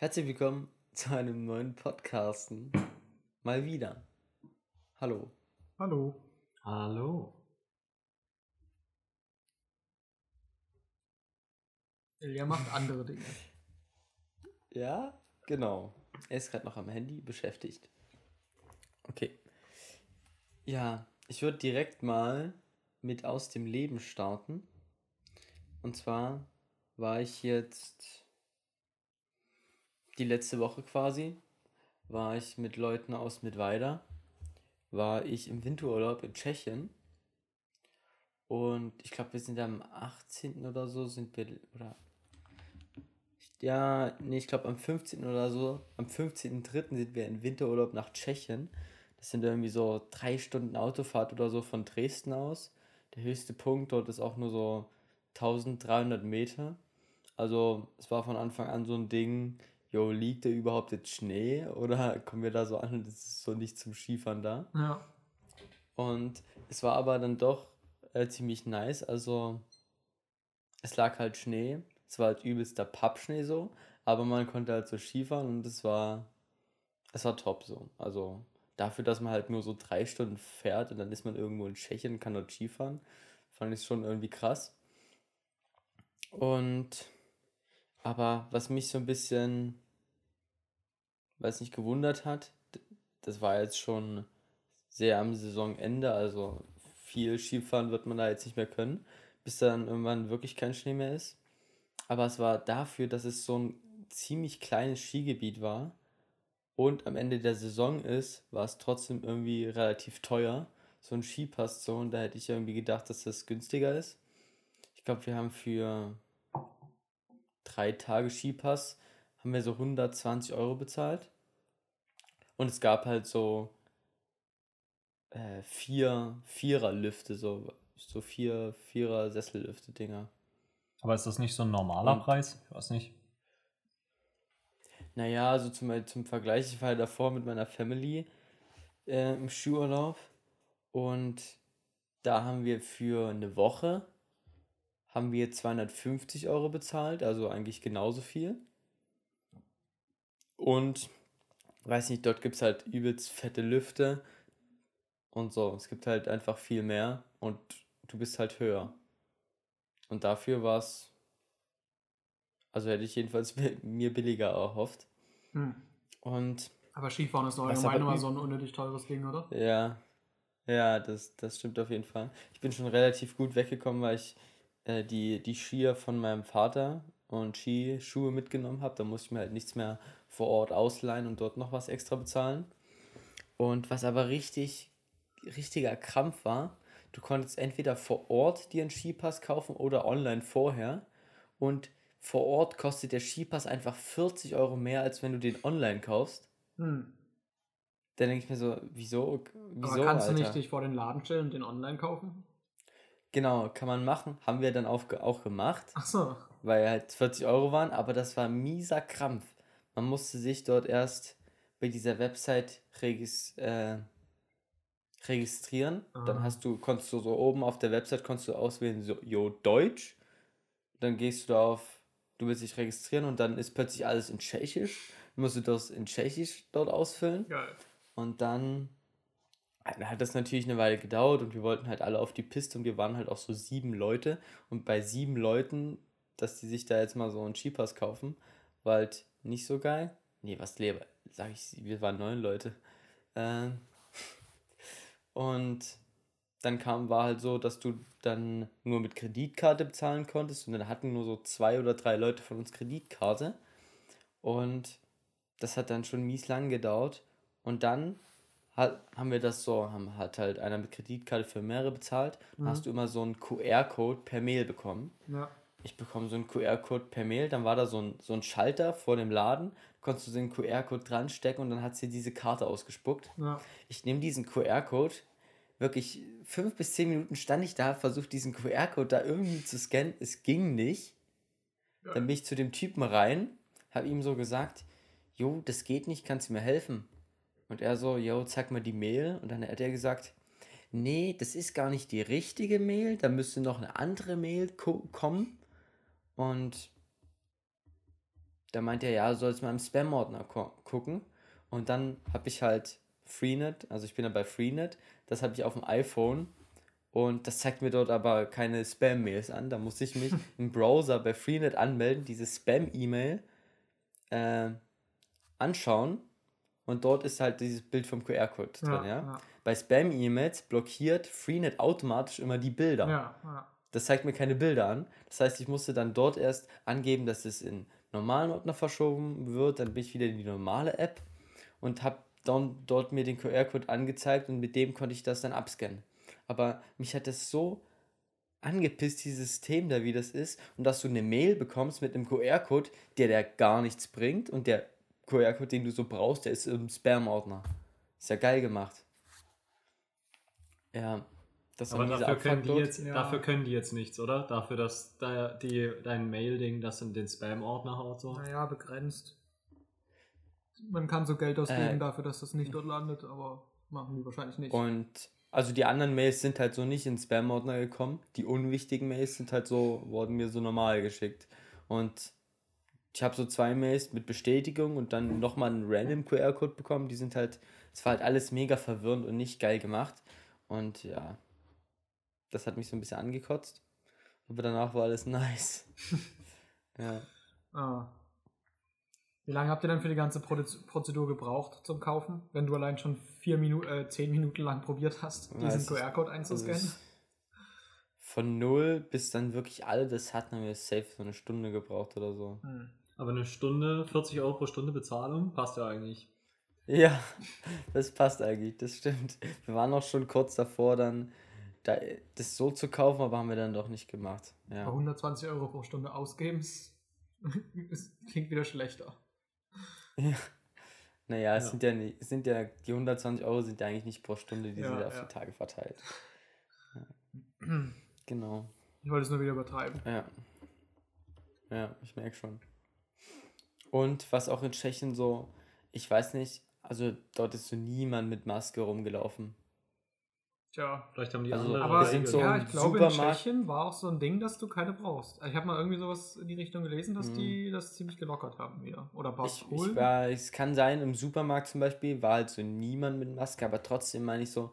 Herzlich willkommen zu einem neuen Podcasten. Mal wieder. Hallo. Hallo. Hallo. Ilja macht andere Dinge. Ja, genau. Er ist gerade noch am Handy beschäftigt. Okay. Ja, ich würde direkt mal mit aus dem Leben starten. Und zwar war ich jetzt die letzte Woche quasi, war ich mit Leuten aus Mittweida, war ich im Winterurlaub in Tschechien. Und ich glaube, wir sind am 18. oder so, sind wir, oder ja, nee, ich glaube am 15. oder so, am 15.3. sind wir in Winterurlaub nach Tschechien. Das sind irgendwie so drei Stunden Autofahrt oder so von Dresden aus. Der höchste Punkt dort ist auch nur so 1300 Meter. Also es war von Anfang an so ein Ding, jo, liegt da überhaupt jetzt Schnee oder kommen wir da so an und es ist so nicht zum Skifahren da? Ja. Und es war aber dann doch äh, ziemlich nice. Also es lag halt Schnee. Es war halt übelster Pappschnee so, aber man konnte halt so Skifahren und es war, es war top so. Also dafür, dass man halt nur so drei Stunden fährt und dann ist man irgendwo in Tschechien und kann dort Skifahren, fand ich schon irgendwie krass. Und aber was mich so ein bisschen, weiß nicht, gewundert hat, das war jetzt schon sehr am Saisonende, also viel Skifahren wird man da jetzt nicht mehr können, bis dann irgendwann wirklich kein Schnee mehr ist. Aber es war dafür, dass es so ein ziemlich kleines Skigebiet war und am Ende der Saison ist, war es trotzdem irgendwie relativ teuer. So ein Skipass so und da hätte ich irgendwie gedacht, dass das günstiger ist. Ich glaube, wir haben für drei Tage Skipass haben wir so 120 Euro bezahlt. Und es gab halt so äh, vier Vierer-Lüfte, so, so vier Vierer-Sessellüfte-Dinger. Aber ist das nicht so ein normaler Und- Preis? Ich weiß nicht. Naja, also zum, zum Vergleich, ich war halt davor mit meiner Family äh, im Skiurlaub und da haben wir für eine Woche haben wir 250 Euro bezahlt, also eigentlich genauso viel. Und weiß nicht, dort gibt es halt übelst fette Lüfte und so. Es gibt halt einfach viel mehr und du bist halt höher. Und dafür war es, also hätte ich jedenfalls mi- mir billiger erhofft. Hm. Und Aber Skifahren ist doch allgemein immer so ein unnötig teures Ding, oder? ja, ja, das, das stimmt auf jeden Fall. Ich bin schon relativ gut weggekommen, weil ich äh, die, die Skier von meinem Vater und Skischuhe mitgenommen habe. Da musste ich mir halt nichts mehr vor Ort ausleihen und dort noch was extra bezahlen. Und was aber richtig, richtiger Krampf war, du konntest entweder vor Ort dir einen Skipass kaufen oder online vorher. Und vor Ort kostet der Skipass einfach 40 Euro mehr, als wenn du den online kaufst. Hm. Dann denke ich mir so, wieso? Wieso, Aber kannst du Alter? nicht dich vor den Laden stellen und den online kaufen? Genau, kann man machen. Haben wir dann auch, auch gemacht, Ach so. Weil halt 40 Euro waren, aber das war mieser Krampf. Man musste sich dort erst bei dieser Website regis äh, registrieren. Dann Ah. hast du, konntest du so oben auf der Website konntest du auswählen, so, jo, Deutsch. Dann gehst du da auf, du willst dich registrieren und dann ist plötzlich alles in Tschechisch. Dann musst du das in Tschechisch dort ausfüllen. Geil. Und dann dann hat das natürlich eine Weile gedauert und wir wollten halt alle auf die Piste und wir waren halt auch so sieben Leute. Und bei sieben Leuten, dass die sich da jetzt mal so einen Skipass kaufen, war halt nicht so geil. Nee, was leber, sag ich, wir waren neun Leute. Ähm, und dann kam, war halt so, dass du dann nur mit Kreditkarte bezahlen konntest und dann hatten nur so zwei oder drei Leute von uns Kreditkarte. Und das hat dann schon mies lang gedauert. Und dann hat, haben wir das so, haben, hat halt einer mit Kreditkarte für mehrere bezahlt. Dann Mhm. hast du immer so einen QR-Code per Mail bekommen. Ja. Ich bekomme so einen QR-Code per Mail, dann war da so ein, so ein Schalter vor dem Laden, konntest du den QR-Code dran stecken und dann hat sie diese Karte ausgespuckt. Ja. Ich nehme diesen QR-Code, wirklich fünf bis zehn Minuten stand ich da, versucht diesen QR-Code da irgendwie zu scannen, es ging nicht. Dann bin ich zu dem Typen rein, habe ihm so gesagt, jo, das geht nicht, kannst du mir helfen? Und er so, jo, zeig mal die Mail. Und dann hat er gesagt, nee, das ist gar nicht die richtige Mail, da müsste noch eine andere Mail ko kommen. Und da meinte er, ja, du sollst mal im Spam-Ordner gucken. Und dann habe ich halt Freenet, also ich bin ja bei Freenet, das habe ich auf dem iPhone und das zeigt mir dort aber keine Spam-Mails an. Da muss ich mich im Browser bei Freenet anmelden, diese Spam-E-Mail äh, anschauen und dort ist halt dieses Bild vom QR-Code drin, ja. ja. Bei Spam-E-Mails blockiert Freenet automatisch immer die Bilder. Ja, ja. Das zeigt mir keine Bilder an. Das heißt, ich musste dann dort erst angeben, dass es in normalen Ordner verschoben wird. Dann bin ich wieder in die normale App und habe dort mir den QR-Code angezeigt und mit dem konnte ich das dann abscannen. Aber mich hat das so angepisst, dieses System da, wie das ist, und dass du eine Mail bekommst mit einem QR-Code, der dir gar nichts bringt und der QR-Code, den du so brauchst, der ist im Spam-Ordner. Ist ja geil gemacht. Ja, das Aber dafür können, die jetzt, ja. dafür können die jetzt nichts, oder? Dafür, dass da die, dein Mail-Ding das in den Spam-Ordner haut. So. Naja, begrenzt. Man kann so Geld ausgeben äh, dafür, dass das nicht dort landet, aber machen die wahrscheinlich nicht. Und also die anderen Mails sind halt so nicht in Spam-Ordner gekommen. Die unwichtigen Mails sind halt so, wurden mir so normal geschickt. Und ich habe so zwei Mails mit Bestätigung und dann nochmal einen random QR-Code bekommen. Die sind halt, es war halt alles mega verwirrend und nicht geil gemacht. Und ja, das hat mich so ein bisschen angekotzt. Aber danach war alles nice. ja. Ah. Wie lange habt ihr denn für die ganze Prozedur gebraucht zum Kaufen, wenn du allein schon vier Minuten, äh, zehn Minuten lang probiert hast, diesen QR-Code einzuscannen? Also von null bis dann wirklich alle das hatten, haben wir safe so eine Stunde gebraucht oder so. Hm. Aber eine Stunde, 40 Euro pro Stunde Bezahlung, passt ja eigentlich. Ja, das passt eigentlich, das stimmt. Wir waren auch schon kurz davor, dann das so zu kaufen, aber haben wir dann doch nicht gemacht. Ja. 120 Euro pro Stunde ausgeben, klingt wieder schlechter. Ja. Naja, es ja. sind ja nicht, sind ja, die 120 Euro sind ja eigentlich nicht pro Stunde, die ja, sind ja auf die Tage verteilt. genau. Ich wollte es nur wieder übertreiben. Ja. Ja, ich merke schon. Und was auch in Tschechien so, ich weiß nicht, also dort ist so niemand mit Maske rumgelaufen. Tja, vielleicht haben die also, andere. Aber in, so ja, ich glaube, in Tschechien war auch so ein Ding, dass du keine brauchst. Ich habe mal irgendwie sowas in die Richtung gelesen, dass hm. die das ziemlich gelockert haben wieder. Oder ich, ich war, Es kann sein, im Supermarkt zum Beispiel war halt so niemand mit Maske, aber trotzdem meine ich so,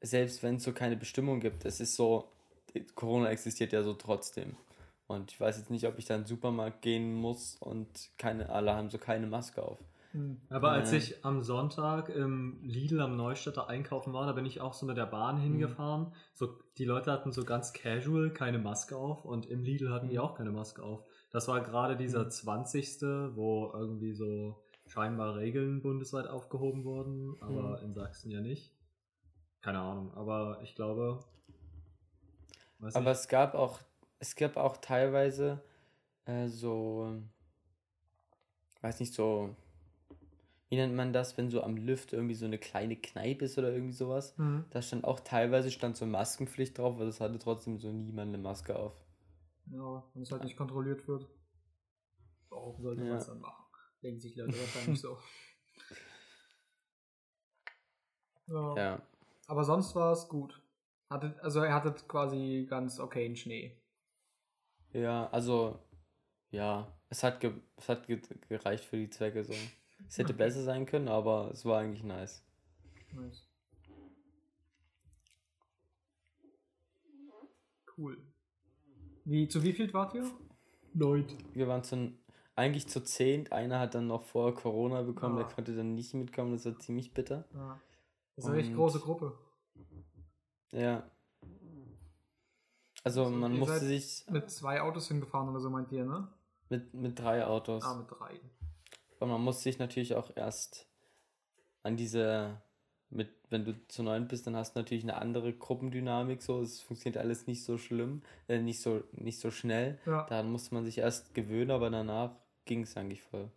selbst wenn es so keine Bestimmung gibt, es ist so, Corona existiert ja so trotzdem. Und ich weiß jetzt nicht, ob ich da in den Supermarkt gehen muss und keine, alle haben so keine Maske auf. Hm. Aber als ich am Sonntag im Lidl am Neustädter einkaufen war, da bin ich auch so mit der Bahn hm. hingefahren. So, die Leute hatten so ganz casual keine Maske auf und im Lidl hatten die hm. auch keine Maske auf. Das war gerade dieser 20. wo irgendwie so scheinbar Regeln bundesweit aufgehoben wurden, aber in Sachsen ja nicht. Keine Ahnung, aber ich glaube. Aber ich. es gab auch, es gab auch teilweise äh, so, weiß nicht, so wie nennt man das, wenn so am Lüft irgendwie so eine kleine Kneipe ist oder irgendwie sowas. Mhm. Da stand auch teilweise stand so Maskenpflicht drauf, weil es hatte trotzdem so niemand eine Maske auf. Ja, wenn es halt nicht kontrolliert wird. Warum sollte ja. man es dann machen? Denken sich Leute wahrscheinlich so. Ja. ja. Aber sonst war es gut. Hattet, also er hatte quasi ganz okay in Schnee. Ja, also ja, es hat, ge es hat ge gereicht für die Zwecke so. Es hätte besser sein können, aber es war eigentlich nice. Nice. Cool. Wie, zu wie viel wart ihr? Neun. Wir waren zu, eigentlich zu zehn. Einer hat dann noch vor Corona bekommen, ah. der konnte dann nicht mitkommen, das war ziemlich bitter. Ah. Das ist eine echt große Gruppe. Ja. Also, also man musste sich. Mit zwei Autos hingefahren oder so meint ihr, ne? Mit, mit drei Autos. Ah, mit drei. Aber man muss sich natürlich auch erst an diese, mit, wenn du zu neun bist, dann hast du natürlich eine andere Gruppendynamik, so, es funktioniert alles nicht so schlimm, äh, nicht so, nicht so schnell. Ja. Daran musste man sich erst gewöhnen, aber danach ging es eigentlich voll.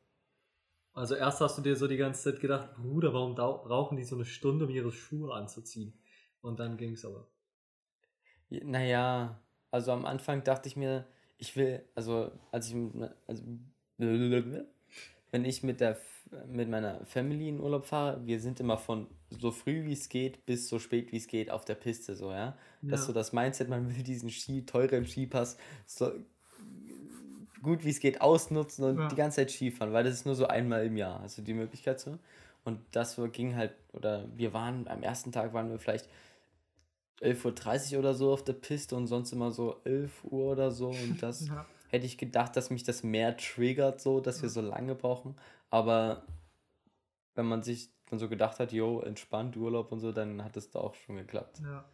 Also erst hast du dir so die ganze Zeit gedacht, Bruder, warum brauchen die so eine Stunde, um ihre Schuhe anzuziehen? Und dann ging es aber. Naja, also am Anfang dachte ich mir, ich will, also als ich, also wenn ich mit, der, mit meiner Family in Urlaub fahre, wir sind immer von so früh wie es geht bis so spät wie es geht auf der Piste, so, ja. ja. Das ist so das Mindset, man will diesen Ski, teuren Skipass so gut wie es geht ausnutzen und Ja. die ganze Zeit Skifahren, weil das ist nur so einmal im Jahr, du die Möglichkeit so. Und das ging halt, oder wir waren, am ersten Tag waren wir vielleicht 11.30 Uhr oder so auf der Piste und sonst immer so 11 Uhr oder so. Und das Ja. Hätte ich gedacht, dass mich das mehr triggert, so, dass wir so lange brauchen. Aber wenn man sich dann so gedacht hat, jo, entspannt Urlaub und so, dann hat es da auch schon geklappt. Ja.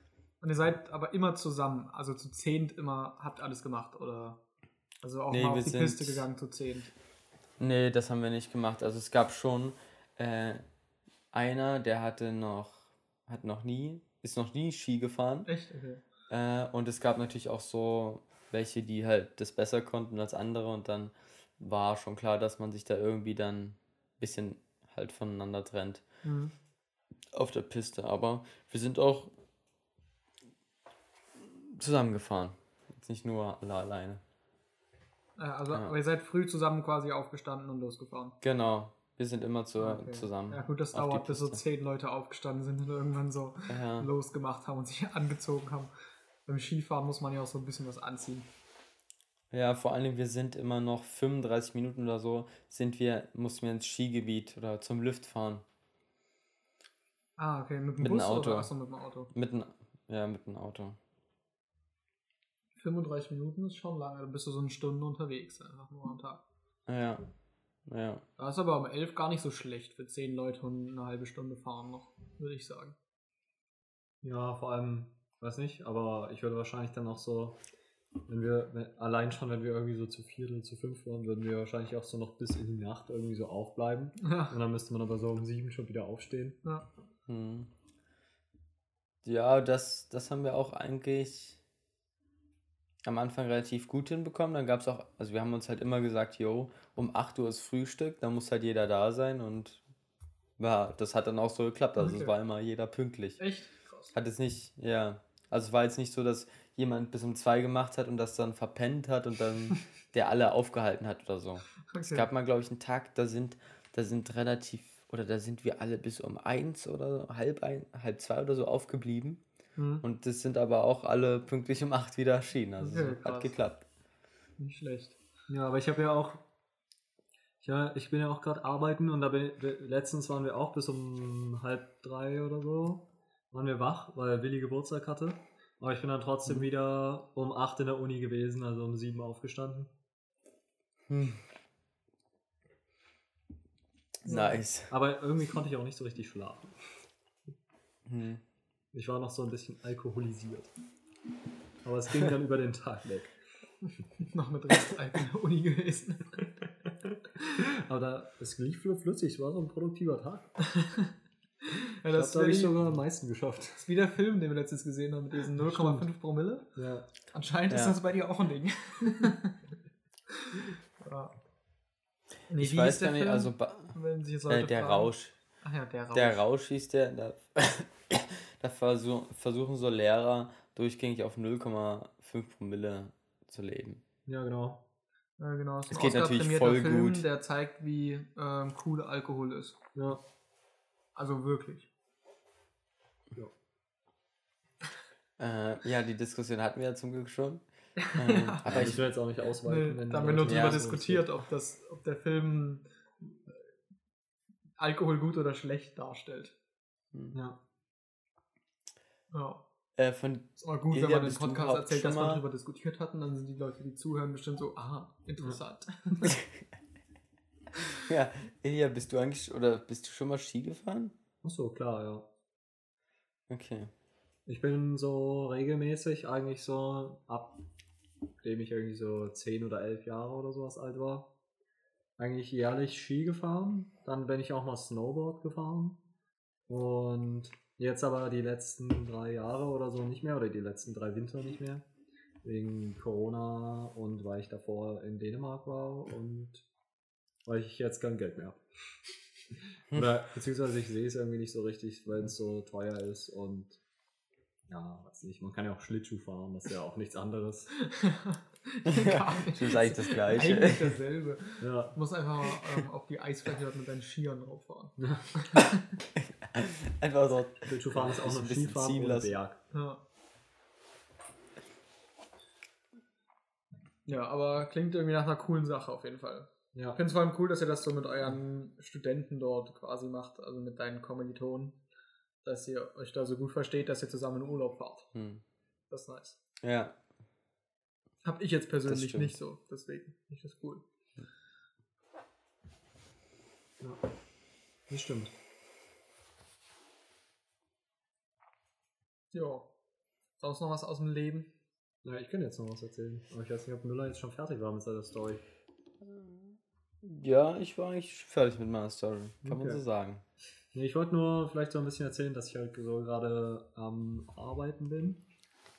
Und ihr seid aber immer zusammen, also zu zehnt immer, habt alles gemacht, oder? Also auch Nee, mal auf die Piste gegangen zu zehnt. Nee, das haben wir nicht gemacht. Also es gab schon äh, einer, der hatte noch, hat noch nie, ist noch nie Ski gefahren. Echt? Okay. Äh, und es gab natürlich auch so welche, die halt das besser konnten als andere und dann war schon klar, dass man sich da irgendwie dann ein bisschen halt voneinander trennt Mhm. auf der Piste. Aber wir sind auch zusammengefahren. Jetzt nicht nur alle alleine. Also, Ja. ihr seid früh zusammen quasi aufgestanden und losgefahren. Genau. Wir sind immer zu, Okay. zusammen. Ja gut, das dauert, bis so zehn Leute aufgestanden sind und irgendwann so Ja. losgemacht haben und sich angezogen haben. Beim Skifahren muss man ja auch so ein bisschen was anziehen. Ja, vor allem, wir sind immer noch 35 Minuten oder so, sind wir, mussten wir ins Skigebiet oder zum Lift fahren. Ah, okay, mit dem Mit Bus Auto. oder achso, mit dem Auto. Mit dem, ja, mit dem Auto. 35 Minuten ist schon lange, dann bist du so eine Stunde unterwegs, einfach nur am Tag. Ja. Ja. Das ist aber um 11 gar nicht so schlecht für 10 Leute und eine halbe Stunde fahren noch, würde ich sagen. Ja, vor allem, weiß nicht, aber ich würde wahrscheinlich dann auch so, wenn wir, wenn, allein schon, wenn wir irgendwie so zu vier oder zu fünf waren, würden wir wahrscheinlich auch so noch bis in die Nacht irgendwie so aufbleiben. Ja, Und dann müsste man aber so um sieben schon wieder aufstehen. ja. Hm. Ja, das, das haben wir auch eigentlich am Anfang relativ gut hinbekommen. Dann gab es auch, also wir haben uns halt immer gesagt, yo, um 8 Uhr ist Frühstück, dann muss halt jeder da sein und ja, das hat dann auch so geklappt. Also Okay. es war immer jeder pünktlich. Echt krass. Hat es nicht, ja. Also es war jetzt nicht so, dass jemand bis um zwei gemacht hat und das dann verpennt hat und dann der alle aufgehalten hat oder so. Es Okay. gab mal, glaube ich, einen Tag, da sind, da sind relativ, oder da sind wir alle bis um eins oder halb ein, halb zwei oder so aufgeblieben. Hm, Und das sind aber auch alle pünktlich um acht wieder erschienen. Also Okay, es hat geklappt. nicht schlecht. Ja, aber ich habe ja auch, ja, ich bin ja auch gerade arbeiten und da bin, letztens waren wir auch bis um halb drei oder so, waren wir wach, weil Willi Geburtstag hatte. Aber ich bin dann trotzdem Mhm. wieder um acht in der Uni gewesen, also um sieben aufgestanden. Hm. Nice. Aber irgendwie konnte ich auch nicht so richtig schlafen. Hm. Ich war noch so ein bisschen alkoholisiert. Aber es ging dann über den Tag weg. Noch mit Restalk in der Uni gewesen. Aber da, es lief fl- flüssig, es war so ein produktiver Tag. ja, das das habe ich ist sogar am meisten geschafft. ist wie der Film, den wir letztens gesehen haben, mit diesen 0,5 Promille. Ja. Anscheinend ist Ja. das bei dir auch ein Ding. ja. Nee, Ich weiß gar nicht, Film? also äh, der fragen. Rausch. Ach ja, der Rausch. Der Rausch hieß der. Da, da versuch, versuchen so Lehrer durchgängig auf 0,5 Promille zu leben. ja, genau. Ja, genau. ist Es geht natürlich voll Film, gut. Der zeigt, wie ähm, cool Alkohol ist. Ja. Also wirklich. Äh, ja, die Diskussion hatten wir ja zum Glück schon. Ähm, aber Aber ich ich, will jetzt auch nicht ausweiten. Nee, wenn da haben wir nur Ja, so diskutiert, ob, das, ob der Film äh, Alkohol gut oder schlecht darstellt. Ja. Ja. äh, von, Ist aber gut, Ilja, wenn man du Podcast erzählt, dass wir darüber diskutiert hatten, dann sind die Leute, die zuhören, bestimmt so, aha, interessant. ja, Ilja, bist du eigentlich, oder bist du schon mal Ski gefahren? Achso, klar, ja. Okay. Ich bin so regelmäßig eigentlich so, ab dem ich irgendwie so 10 oder 11 Jahre oder sowas alt war, eigentlich jährlich Ski gefahren. Dann bin ich auch mal Snowboard gefahren. Und jetzt aber die letzten drei Jahre oder so nicht mehr, oder die letzten drei Winter nicht mehr. Wegen Corona und weil ich davor in Dänemark war und weil ich jetzt kein Geld mehr habe. Oder beziehungsweise ich sehe es irgendwie nicht so richtig, weil es so teuer ist und ja, weiß nicht, man kann ja auch Schlittschuh fahren, das ist ja auch nichts anderes. Nicht. Das ist eigentlich das Gleiche. Eigentlich dasselbe. Ja, Du musst einfach ähm, auf die Eisfläche mit deinen Skiern drauf fahren. Einfach so. Schlittschuh fahren ist auch noch ein bisschen Skifahren ziehen und lassen. Berg. Ja. Ja, aber klingt irgendwie nach einer coolen Sache auf jeden Fall. Ja. Ich finde es vor allem cool, dass ihr das so mit euren Studenten dort quasi macht, also mit deinen Kommilitonen, dass ihr euch da so gut versteht, dass ihr zusammen in Urlaub fahrt. Hm. Das ist nice. Ja. Hab ich jetzt persönlich nicht so, deswegen finde ich das cool. ja. Das stimmt. Ja. Sonst noch was aus dem Leben? Ja, ich könnte jetzt noch was erzählen. Aber ich weiß nicht, ob Müller jetzt schon fertig war mit seiner Story. Ja, ich war eigentlich fertig mit meiner Story. Kann man Okay. so sagen. Ich wollte nur vielleicht so ein bisschen erzählen, dass ich halt so gerade am Arbeiten bin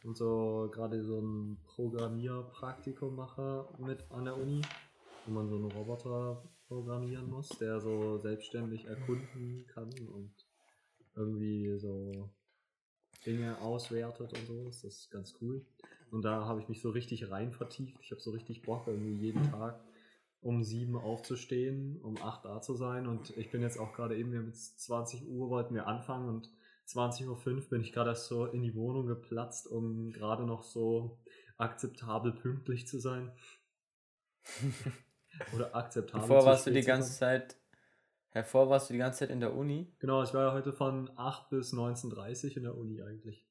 und so gerade so ein Programmierpraktikum mache mit an der Uni, wo man so einen Roboter programmieren muss, der so selbstständig erkunden kann und irgendwie so Dinge auswertet und so. Das ist ganz cool. Und da habe ich mich so richtig rein vertieft. Ich habe so richtig Bock, irgendwie jeden Tag um sieben aufzustehen, um acht da zu sein. Und ich bin jetzt auch gerade eben, wir haben jetzt 20 Uhr, wollten wir anfangen und 20.05 Uhr bin ich gerade erst so in die Wohnung geplatzt, um gerade noch so akzeptabel pünktlich zu sein. Oder akzeptabel zu warst du die ganze. Zeit. Hervor warst du die ganze Zeit in der Uni. Genau, ich war ja heute von 8 bis 19.30 Uhr in der Uni eigentlich.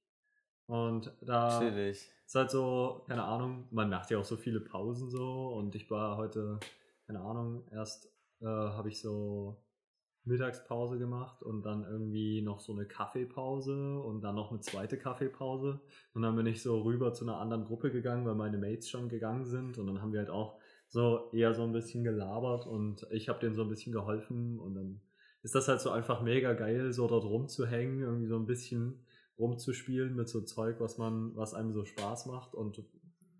Und da Chillig. ist halt so, keine Ahnung, man macht ja auch so viele Pausen so und ich war heute, keine Ahnung, erst äh, habe ich so Mittagspause gemacht und dann irgendwie noch so eine Kaffeepause und dann noch eine zweite Kaffeepause. Und dann bin ich so rüber zu einer anderen Gruppe gegangen, weil meine Mates schon gegangen sind. Und dann haben wir halt auch so eher so ein bisschen gelabert und ich habe denen so ein bisschen geholfen. Und dann ist das halt so einfach mega geil, so dort rumzuhängen, irgendwie so ein bisschen rumzuspielen mit so Zeug, was man, was einem so Spaß macht und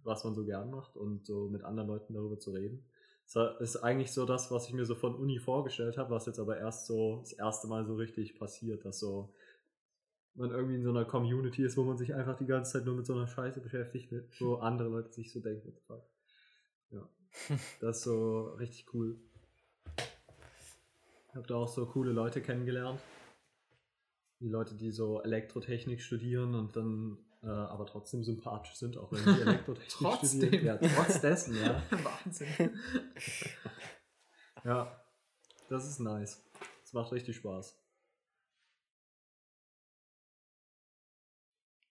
was man so gern macht und so mit anderen Leuten darüber zu reden. Das ist eigentlich so das, was ich mir so von Uni vorgestellt habe, was jetzt aber erst so das erste Mal so richtig passiert, dass so man irgendwie in so einer Community ist, wo man sich einfach die ganze Zeit nur mit so einer Scheiße beschäftigt, mit, wo andere Leute sich so denken. Ja, das ist so richtig cool. Ich habe da auch so coole Leute kennengelernt. Die Leute, die so Elektrotechnik studieren und dann äh, aber trotzdem sympathisch sind, auch wenn sie Elektrotechnik studieren. Ja, trotz dessen, ja. Wahnsinn. Ja, das ist nice. Das macht richtig Spaß.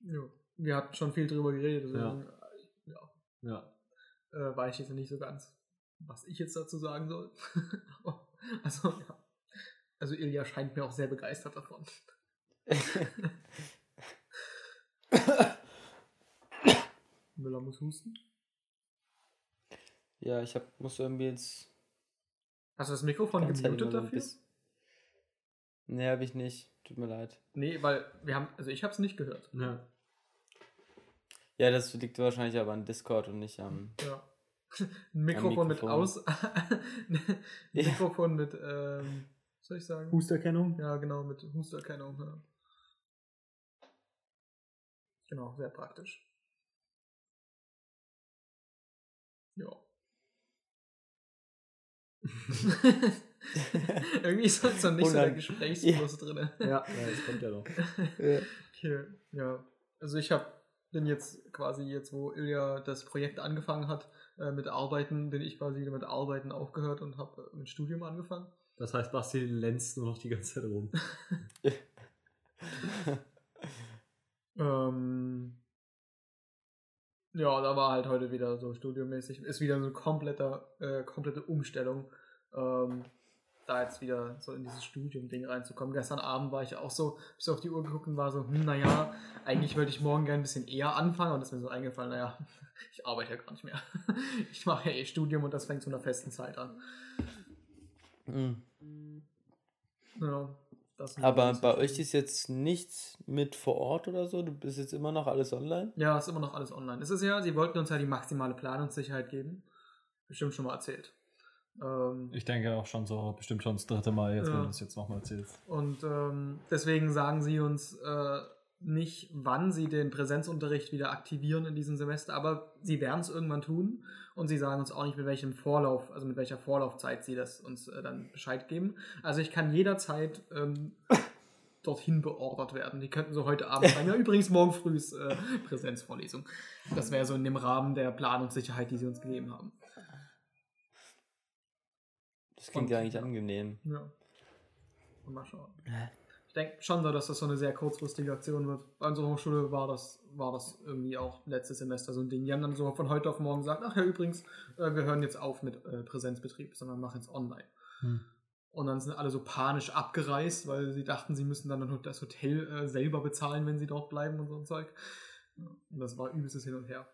ja. Wir hatten schon viel drüber geredet, deswegen ja. Ja. äh, weiß ich jetzt nicht so ganz, was ich jetzt dazu sagen soll. Also, ja. Also Ilja scheint mir auch sehr begeistert davon. Müller muss husten. Ja, ich hab, muss irgendwie jetzt. Hast du das Mikrofon gemutet dafür? bisschen- Nee, hab ich nicht. Tut mir leid. Nee, weil wir haben, also ich habe es nicht gehört. ja. Ja, das liegt wahrscheinlich aber an Discord und nicht am. Ja. Ein Mikrofon, mit Mikrofon. Aus. Ein Ja. Mikrofon mit, ähm, was soll ich sagen? Husterkennung? Ja, genau, mit Husterkennung. Ja. Genau, sehr praktisch. Ja. Irgendwie ist sonst noch nicht so der Gesprächsfluss drin. Ja, ja, das kommt ja noch. Okay, ja. Also ich habe bin jetzt quasi jetzt, wo Ilja das Projekt angefangen hat äh, mit Arbeiten, bin ich quasi mit Arbeiten aufgehört und habe mit Studium angefangen. Das heißt, Basti lenzt nur noch die ganze Zeit rum. Ähm, ja, da war halt heute wieder so studiomäßig, ist wieder so eine komplette, äh, komplette Umstellung, ähm, da jetzt wieder so in dieses Studium-Ding reinzukommen. Gestern Abend war ich auch so, bis auf die Uhr geguckt und war so, hm, naja, eigentlich wollte ich morgen gerne ein bisschen eher anfangen und ist mir so eingefallen, naja, ich arbeite ja gar nicht mehr. Ich mache ja eh Studium und das fängt zu einer festen Zeit an. Mhm. Ja, Aber bei euch ist jetzt nichts mit vor Ort oder so? Du bist jetzt immer noch alles online? Ja, ist immer noch alles online. Es ist ja, sie wollten uns ja die maximale Planungssicherheit geben. Bestimmt schon mal erzählt. Ähm, Ich denke auch schon so, bestimmt schon das dritte Mal, jetzt, Ja. wenn du es jetzt nochmal erzählst. und ähm, deswegen sagen sie uns äh, nicht, wann sie den Präsenzunterricht wieder aktivieren in diesem Semester, aber sie werden es irgendwann tun. Und sie sagen uns auch nicht, mit welchem Vorlauf, also mit welcher Vorlaufzeit sie das uns äh, dann Bescheid geben. Also ich kann jederzeit ähm, dorthin beordert werden. Die könnten so heute Abend sagen, ja, übrigens morgen früh ist äh, Präsenzvorlesung. Das wäre so in dem Rahmen der Planungssicherheit, die sie uns gegeben haben. Das klingt Und- ja eigentlich angenehm. Ja. Und mal schauen. Ich denke schon so, dass das so eine sehr kurzfristige Aktion wird. Bei unserer Hochschule war das, war das irgendwie auch letztes Semester so ein Ding. Die haben dann so von heute auf morgen gesagt, ach ja, übrigens, äh, wir hören jetzt auf mit äh, Präsenzbetrieb, sondern machen jetzt online. Hm. Und dann sind alle so panisch abgereist, weil sie dachten, sie müssen dann das Hotel äh, selber bezahlen, wenn sie dort bleiben und so ein Zeug. Und das war übelstes Hin und Her.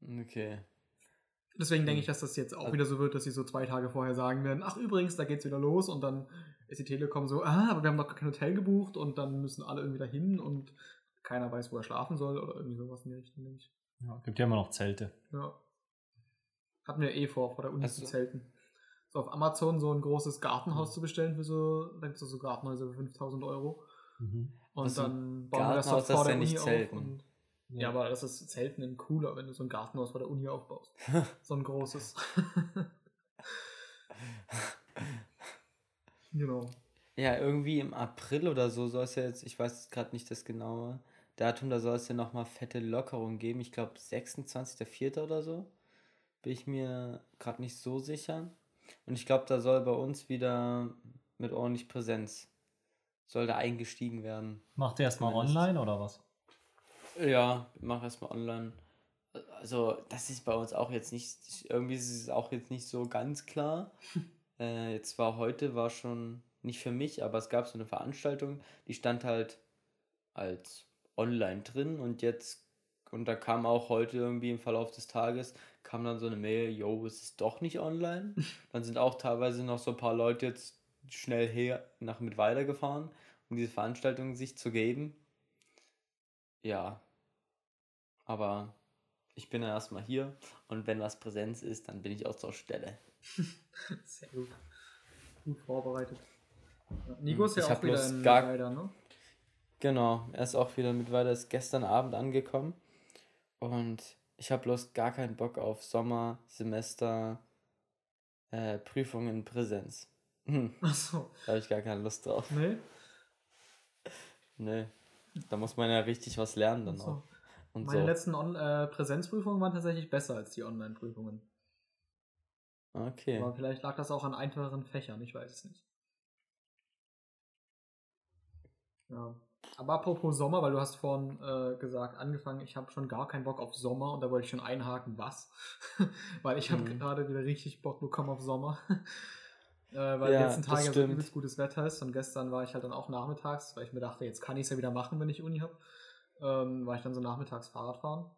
Okay. Deswegen denke ich, dass das jetzt auch wieder so wird, dass sie so zwei Tage vorher sagen werden, ach übrigens, da geht's wieder los und dann ist die Telekom so, ah, aber wir haben noch kein Hotel gebucht und dann müssen alle irgendwie dahin und keiner weiß, wo er schlafen soll oder irgendwie sowas in die Richtung, denke ich. Ja, gibt ja immer noch Zelte. Ja. Hatten wir eh vor, vor der Uni Ach zu zelten. So auf Amazon so ein großes Gartenhaus zu bestellen für so, da gibt's so Gartenhäuser für 5000 Euro. Mhm. Und Also dann bauen wir das Gartenhaus, dort vor das der ja nicht Uni auf. Und, ja, aber das ist Zelten in cooler, wenn du so ein Gartenhaus vor der Uni aufbaust. so ein großes. genau. Ja, irgendwie im April oder so soll es ja jetzt, ich weiß jetzt gerade nicht das genaue Datum, da soll es ja nochmal fette Lockerung geben. Ich glaube 26.04. oder so. Bin ich mir gerade nicht so sicher. Und ich glaube, da soll bei uns wieder mit ordentlich Präsenz, soll da eingestiegen werden. Macht ihr erstmal online oder was? Ja, mach erstmal online. Also, das ist bei uns auch jetzt nicht, irgendwie ist es auch jetzt nicht so ganz klar. äh, jetzt war heute, war schon nicht für mich, aber es gab so eine Veranstaltung, die stand halt als online drin und jetzt, und da kam auch heute irgendwie im Verlauf des Tages, kam dann so eine Mail, yo, es ist doch nicht online. Dann sind auch teilweise noch so ein paar Leute jetzt schnell her nach mit weitergefahren, um diese Veranstaltung sich zu geben. Ja. Aber ich bin ja erstmal hier und wenn was Präsenz ist, dann bin ich auch zur Stelle. Sehr gut. Gut vorbereitet. Ja, Nico ist ja Ich auch wieder in gar- Leider, ne? Genau, er ist auch wieder mit weiter, ist gestern Abend angekommen und ich habe bloß gar keinen Bock auf Sommersemester äh, Prüfungen in Präsenz. Hm, Achso. da habe ich gar keine Lust drauf. Nee? Nee, da muss man ja richtig was lernen dann Achso. auch. Und Meine so. letzten On äh, Präsenzprüfungen waren tatsächlich besser als die Online-Prüfungen. Okay. Aber vielleicht lag das auch an einfacheren Fächern, ich weiß es nicht. Ja. Aber apropos Sommer, weil du hast vorhin äh, gesagt, angefangen, ich habe schon gar keinen Bock auf Sommer und da wollte ich schon einhaken, was? weil ich habe Mhm. gerade wieder richtig Bock bekommen auf Sommer. äh, weil Ja, die letzten Tage so übelst gutes Wetter ist und gestern war ich halt dann auch nachmittags, weil ich mir dachte, jetzt kann ich es ja wieder machen, wenn ich Uni habe. Ähm, war ich dann so nachmittags Fahrrad fahren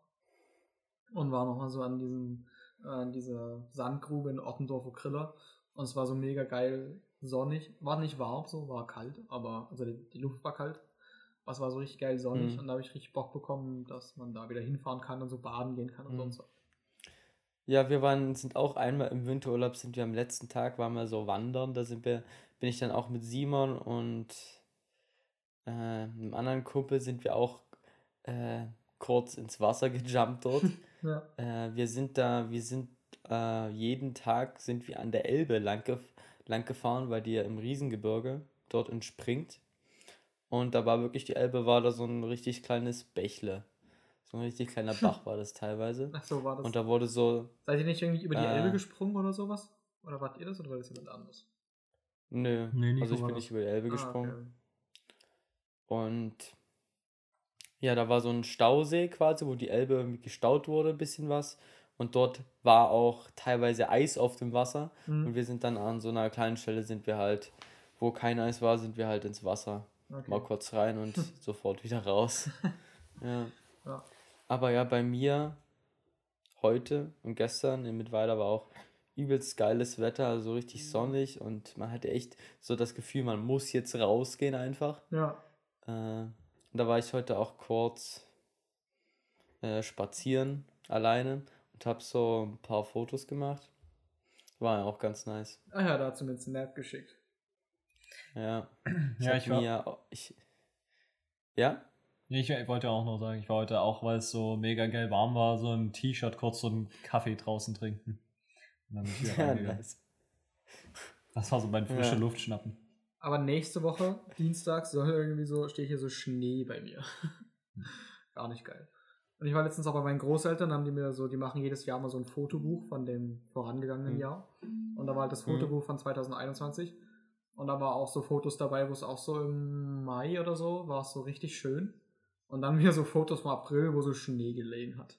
und war nochmal so an diesem, äh, an dieser Sandgrube in Ottendorf Kriller und es war so mega geil sonnig. War nicht warm so, war kalt, aber also die, die Luft war kalt. Aber es war so richtig geil sonnig Mhm. und da habe ich richtig Bock bekommen, dass man da wieder hinfahren kann und so baden gehen kann und Mhm. sonst was. Ja, wir waren, sind auch einmal im Winterurlaub, sind wir am letzten Tag, waren wir so wandern, da sind wir, bin ich dann auch mit Simon und äh, einem anderen Kumpel sind wir auch äh, kurz ins Wasser gejumpt dort. Ja. äh, wir sind da, wir sind äh, jeden Tag sind wir an der Elbe lang, gef lang gefahren, weil die ja im Riesengebirge dort entspringt. Und da war wirklich, die Elbe war da so ein richtig kleines Bächle. So ein richtig kleiner Bach war das teilweise. Ach so, war das. Und da wurde so, Seid ihr nicht irgendwie über die Äh. Elbe gesprungen oder sowas? Oder wart ihr das oder war das jemand anderes? Nö, Nee, also ich bin das. nicht über die Elbe Ah, gesprungen. okay. Und ja, da war so ein Stausee quasi, wo die Elbe gestaut wurde, ein bisschen was. Und dort war auch teilweise Eis auf dem Wasser. Mhm. Und wir sind dann an so einer kleinen Stelle, sind wir halt, wo kein Eis war, sind wir halt ins Wasser. Okay. Mal kurz rein und sofort wieder raus. Ja. Ja. Aber ja, bei mir heute und gestern in Mittweida war auch übelst geiles Wetter, also Mhm. richtig sonnig und man hatte echt so das Gefühl, man muss jetzt rausgehen einfach. Ja. Äh, und da war ich heute auch kurz äh, spazieren alleine und habe so ein paar Fotos gemacht. War ja auch ganz nice. Ah ja, da hat sie mir einen Snap geschickt. Ja. Ich Ja, ich war- mir ich ja? Ich, ich wollte auch noch sagen, ich war heute auch, weil es so mega geil warm war, so im T-Shirt kurz so einen Kaffee draußen trinken. Und dann bin ich wieder Ja, nice. Das war so mein frische Ja. Luft schnappen. Aber nächste Woche, Dienstag, soll irgendwie so, steht hier so Schnee bei mir. Gar nicht geil. Und ich war letztens auch bei meinen Großeltern, haben die mir so, die machen jedes Jahr mal so ein Fotobuch von dem vorangegangenen Mhm. Jahr. Und da war halt das Mhm. Fotobuch von 2021. Und da war auch so Fotos dabei, wo es auch so im Mai oder so war es so richtig schön. Und dann wieder so Fotos vom April, wo so Schnee gelegen hat.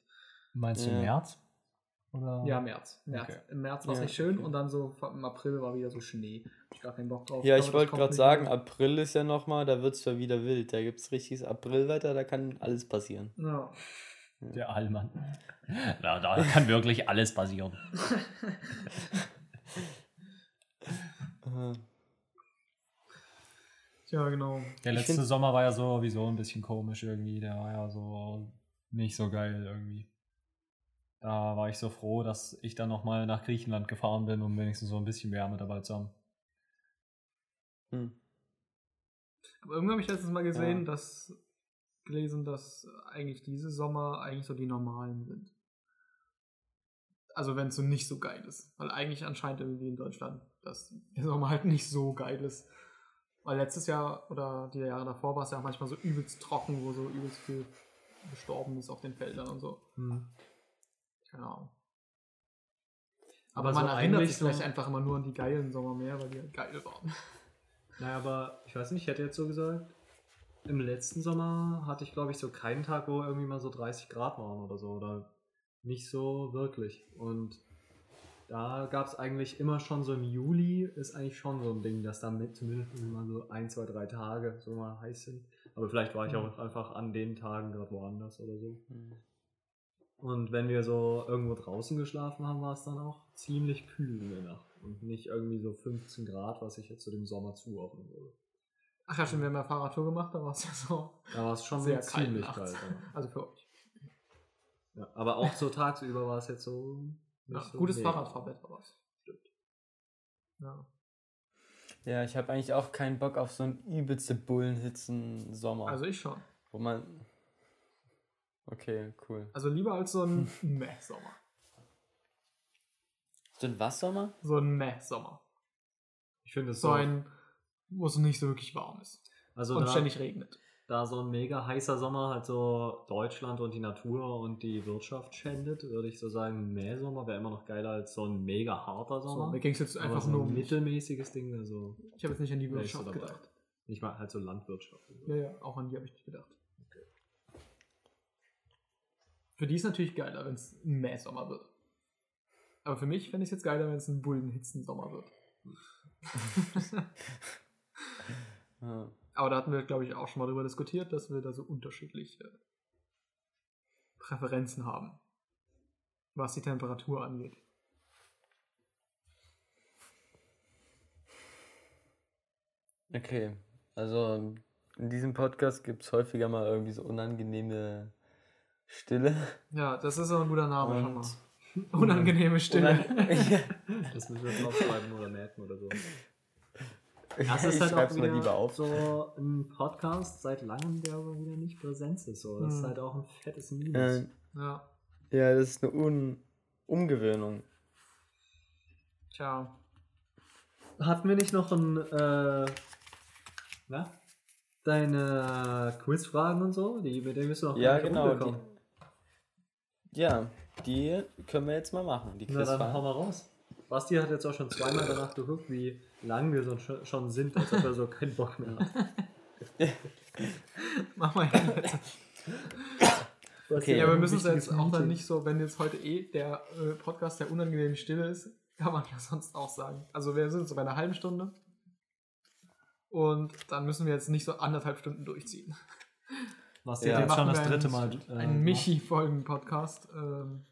Meinst du Ja. März? Oder? Ja, März. März. Okay. Im März war es Ja, nicht schön okay. und dann so im April war wieder so Schnee. Ich gar keinen Bock drauf. Ja, ich wollte gerade sagen. April ist ja nochmal, da wird es ja wieder wild. Da gibt es richtiges Aprilwetter, da kann alles passieren. Ja. Der Allmann. Na, da kann wirklich alles passieren. Tja, genau. Der letzte Sommer war ja sowieso ein bisschen komisch irgendwie. Der war ja so nicht so geil irgendwie. Da war ich so froh, dass ich dann nochmal nach Griechenland gefahren bin, um wenigstens so ein bisschen Wärme dabei zu haben. hm. Aber irgendwann habe ich letztens mal gesehen, Ja. dass gelesen, dass eigentlich diese Sommer eigentlich so die normalen sind. Also wenn es so nicht so geil ist. Weil eigentlich anscheinend irgendwie in Deutschland, dass der Sommer halt nicht so geil ist. Weil letztes Jahr oder die Jahre davor war es ja auch manchmal so übelst trocken, wo so übelst viel gestorben ist auf den Feldern und so. Keine Ahnung. Aber, man so erinnert sich vielleicht so- einfach immer nur an die geilen Sommer mehr, weil die halt geil waren. Naja, aber ich weiß nicht, ich hätte jetzt so gesagt, im letzten Sommer hatte ich, glaube ich, so keinen Tag, wo irgendwie mal so 30 Grad waren oder so. Oder nicht so wirklich. Und da gab es eigentlich immer schon so im Juli, ist eigentlich schon so ein Ding, dass da mit zumindest mal so ein, zwei, drei Tage so mal heiß sind. Aber vielleicht war ich Mhm. auch einfach an den Tagen gerade woanders oder so. Hm. Und wenn wir so irgendwo draußen geschlafen haben, war es dann auch ziemlich kühl in der Nacht. Und nicht irgendwie so 15 Grad, was ich jetzt zu dem Sommer zuordnen würde. Ach ja, stimmt, wir haben ja Fahrradtour gemacht, da war es ja so. Da war es schon Sehr kalt ziemlich nachts. kalt. ja. Also für euch. Ja, aber auch so tagsüber war es jetzt so. Ja, so gutes. Fahrradfahrwetter war es. Stimmt. Ja. Ja, ich habe eigentlich auch keinen Bock auf so einen übelste Bullenhitzen Sommer. Also ich schon. wo man. Okay, cool. Also lieber als so ein Meh-Sommer. So ein was Sommer? So ein Meh-Sommer. Ich finde es So so. ein, wo es nicht so wirklich warm ist. also und da, ständig regnet. da so ein mega heißer Sommer halt so Deutschland und die Natur und die Wirtschaft schändet, würde ich so sagen, Mähsommer wäre immer noch geiler als so ein mega harter So, Sommer. mir ging es jetzt einfach so nur ein um mittelmäßiges Ding, also Ich habe jetzt nicht an die so Wirtschaft dabei. gedacht. Nicht mal halt so Landwirtschaft. Ja, ja, auch an die habe ich nicht gedacht. Für die ist natürlich geiler, wenn es ein Mähsommer wird. Aber für mich fände ich es jetzt geiler, wenn es ein Bullenhitzen-Sommer wird. Ja. Aber da hatten wir, glaube ich, auch schon mal darüber diskutiert, dass wir da so unterschiedliche Präferenzen haben, was die Temperatur angeht. Okay, also in diesem Podcast gibt es häufiger mal irgendwie so unangenehme Stille. Ja, das ist auch ein guter Name schon Und- mal. Unangenehme Stille. Das müssen wir jetzt aufschreiben oder merken oder so. ich Das ist halt auch schreib's wieder mal lieber auf. so ein Podcast seit langem, der aber wieder nicht Präsenz ist. So. Das ist Hm. halt auch ein fettes Minus. Äh, Ja, ja, das ist eine Un Umgewöhnung. tja. Hatten wir nicht noch ein, äh, na? Deine Quizfragen und so? Die, mit denen bist du noch Ja, genau. Die, ja, die können wir jetzt mal machen. Die Na dann hau mal raus. Basti hat jetzt auch schon zweimal danach geguckt, wie lang wir so schon- sind, als ob er so keinen Bock mehr hat. Mach mal jetzt. Okay. Ja, wir müssen es jetzt auch dann nicht so, wenn jetzt heute eh der äh, Podcast der unangenehmen Stille ist, kann man ja sonst auch sagen. Also wir sind so bei einer halben Stunde. Und dann müssen wir jetzt nicht so anderthalb Stunden durchziehen. Basti Ja. jetzt schon Machen das dritte Mal. äh, Ein Michi-Folgen-Podcast. Ähm,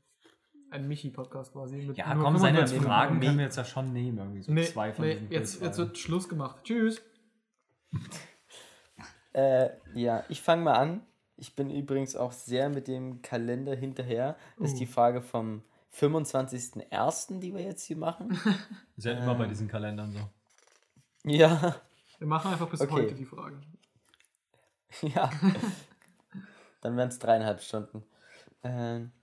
ein Michi-Podcast quasi. Mit Ja, komm, seine 45 Fragen können wir jetzt ja schon nehmen. Irgendwie so Nee, zwei von nee diesen jetzt, jetzt wird Schluss gemacht. Tschüss. Äh, ja, ich fange mal an. Ich bin übrigens auch sehr mit dem Kalender hinterher. Das ist Uh. die Frage vom 25.01., die wir jetzt hier machen. Ist ja immer bei diesen Kalendern so. ja, Wir machen einfach bis Okay. heute die Fragen. ja. Dann wären es dreieinhalb Stunden. Ähm,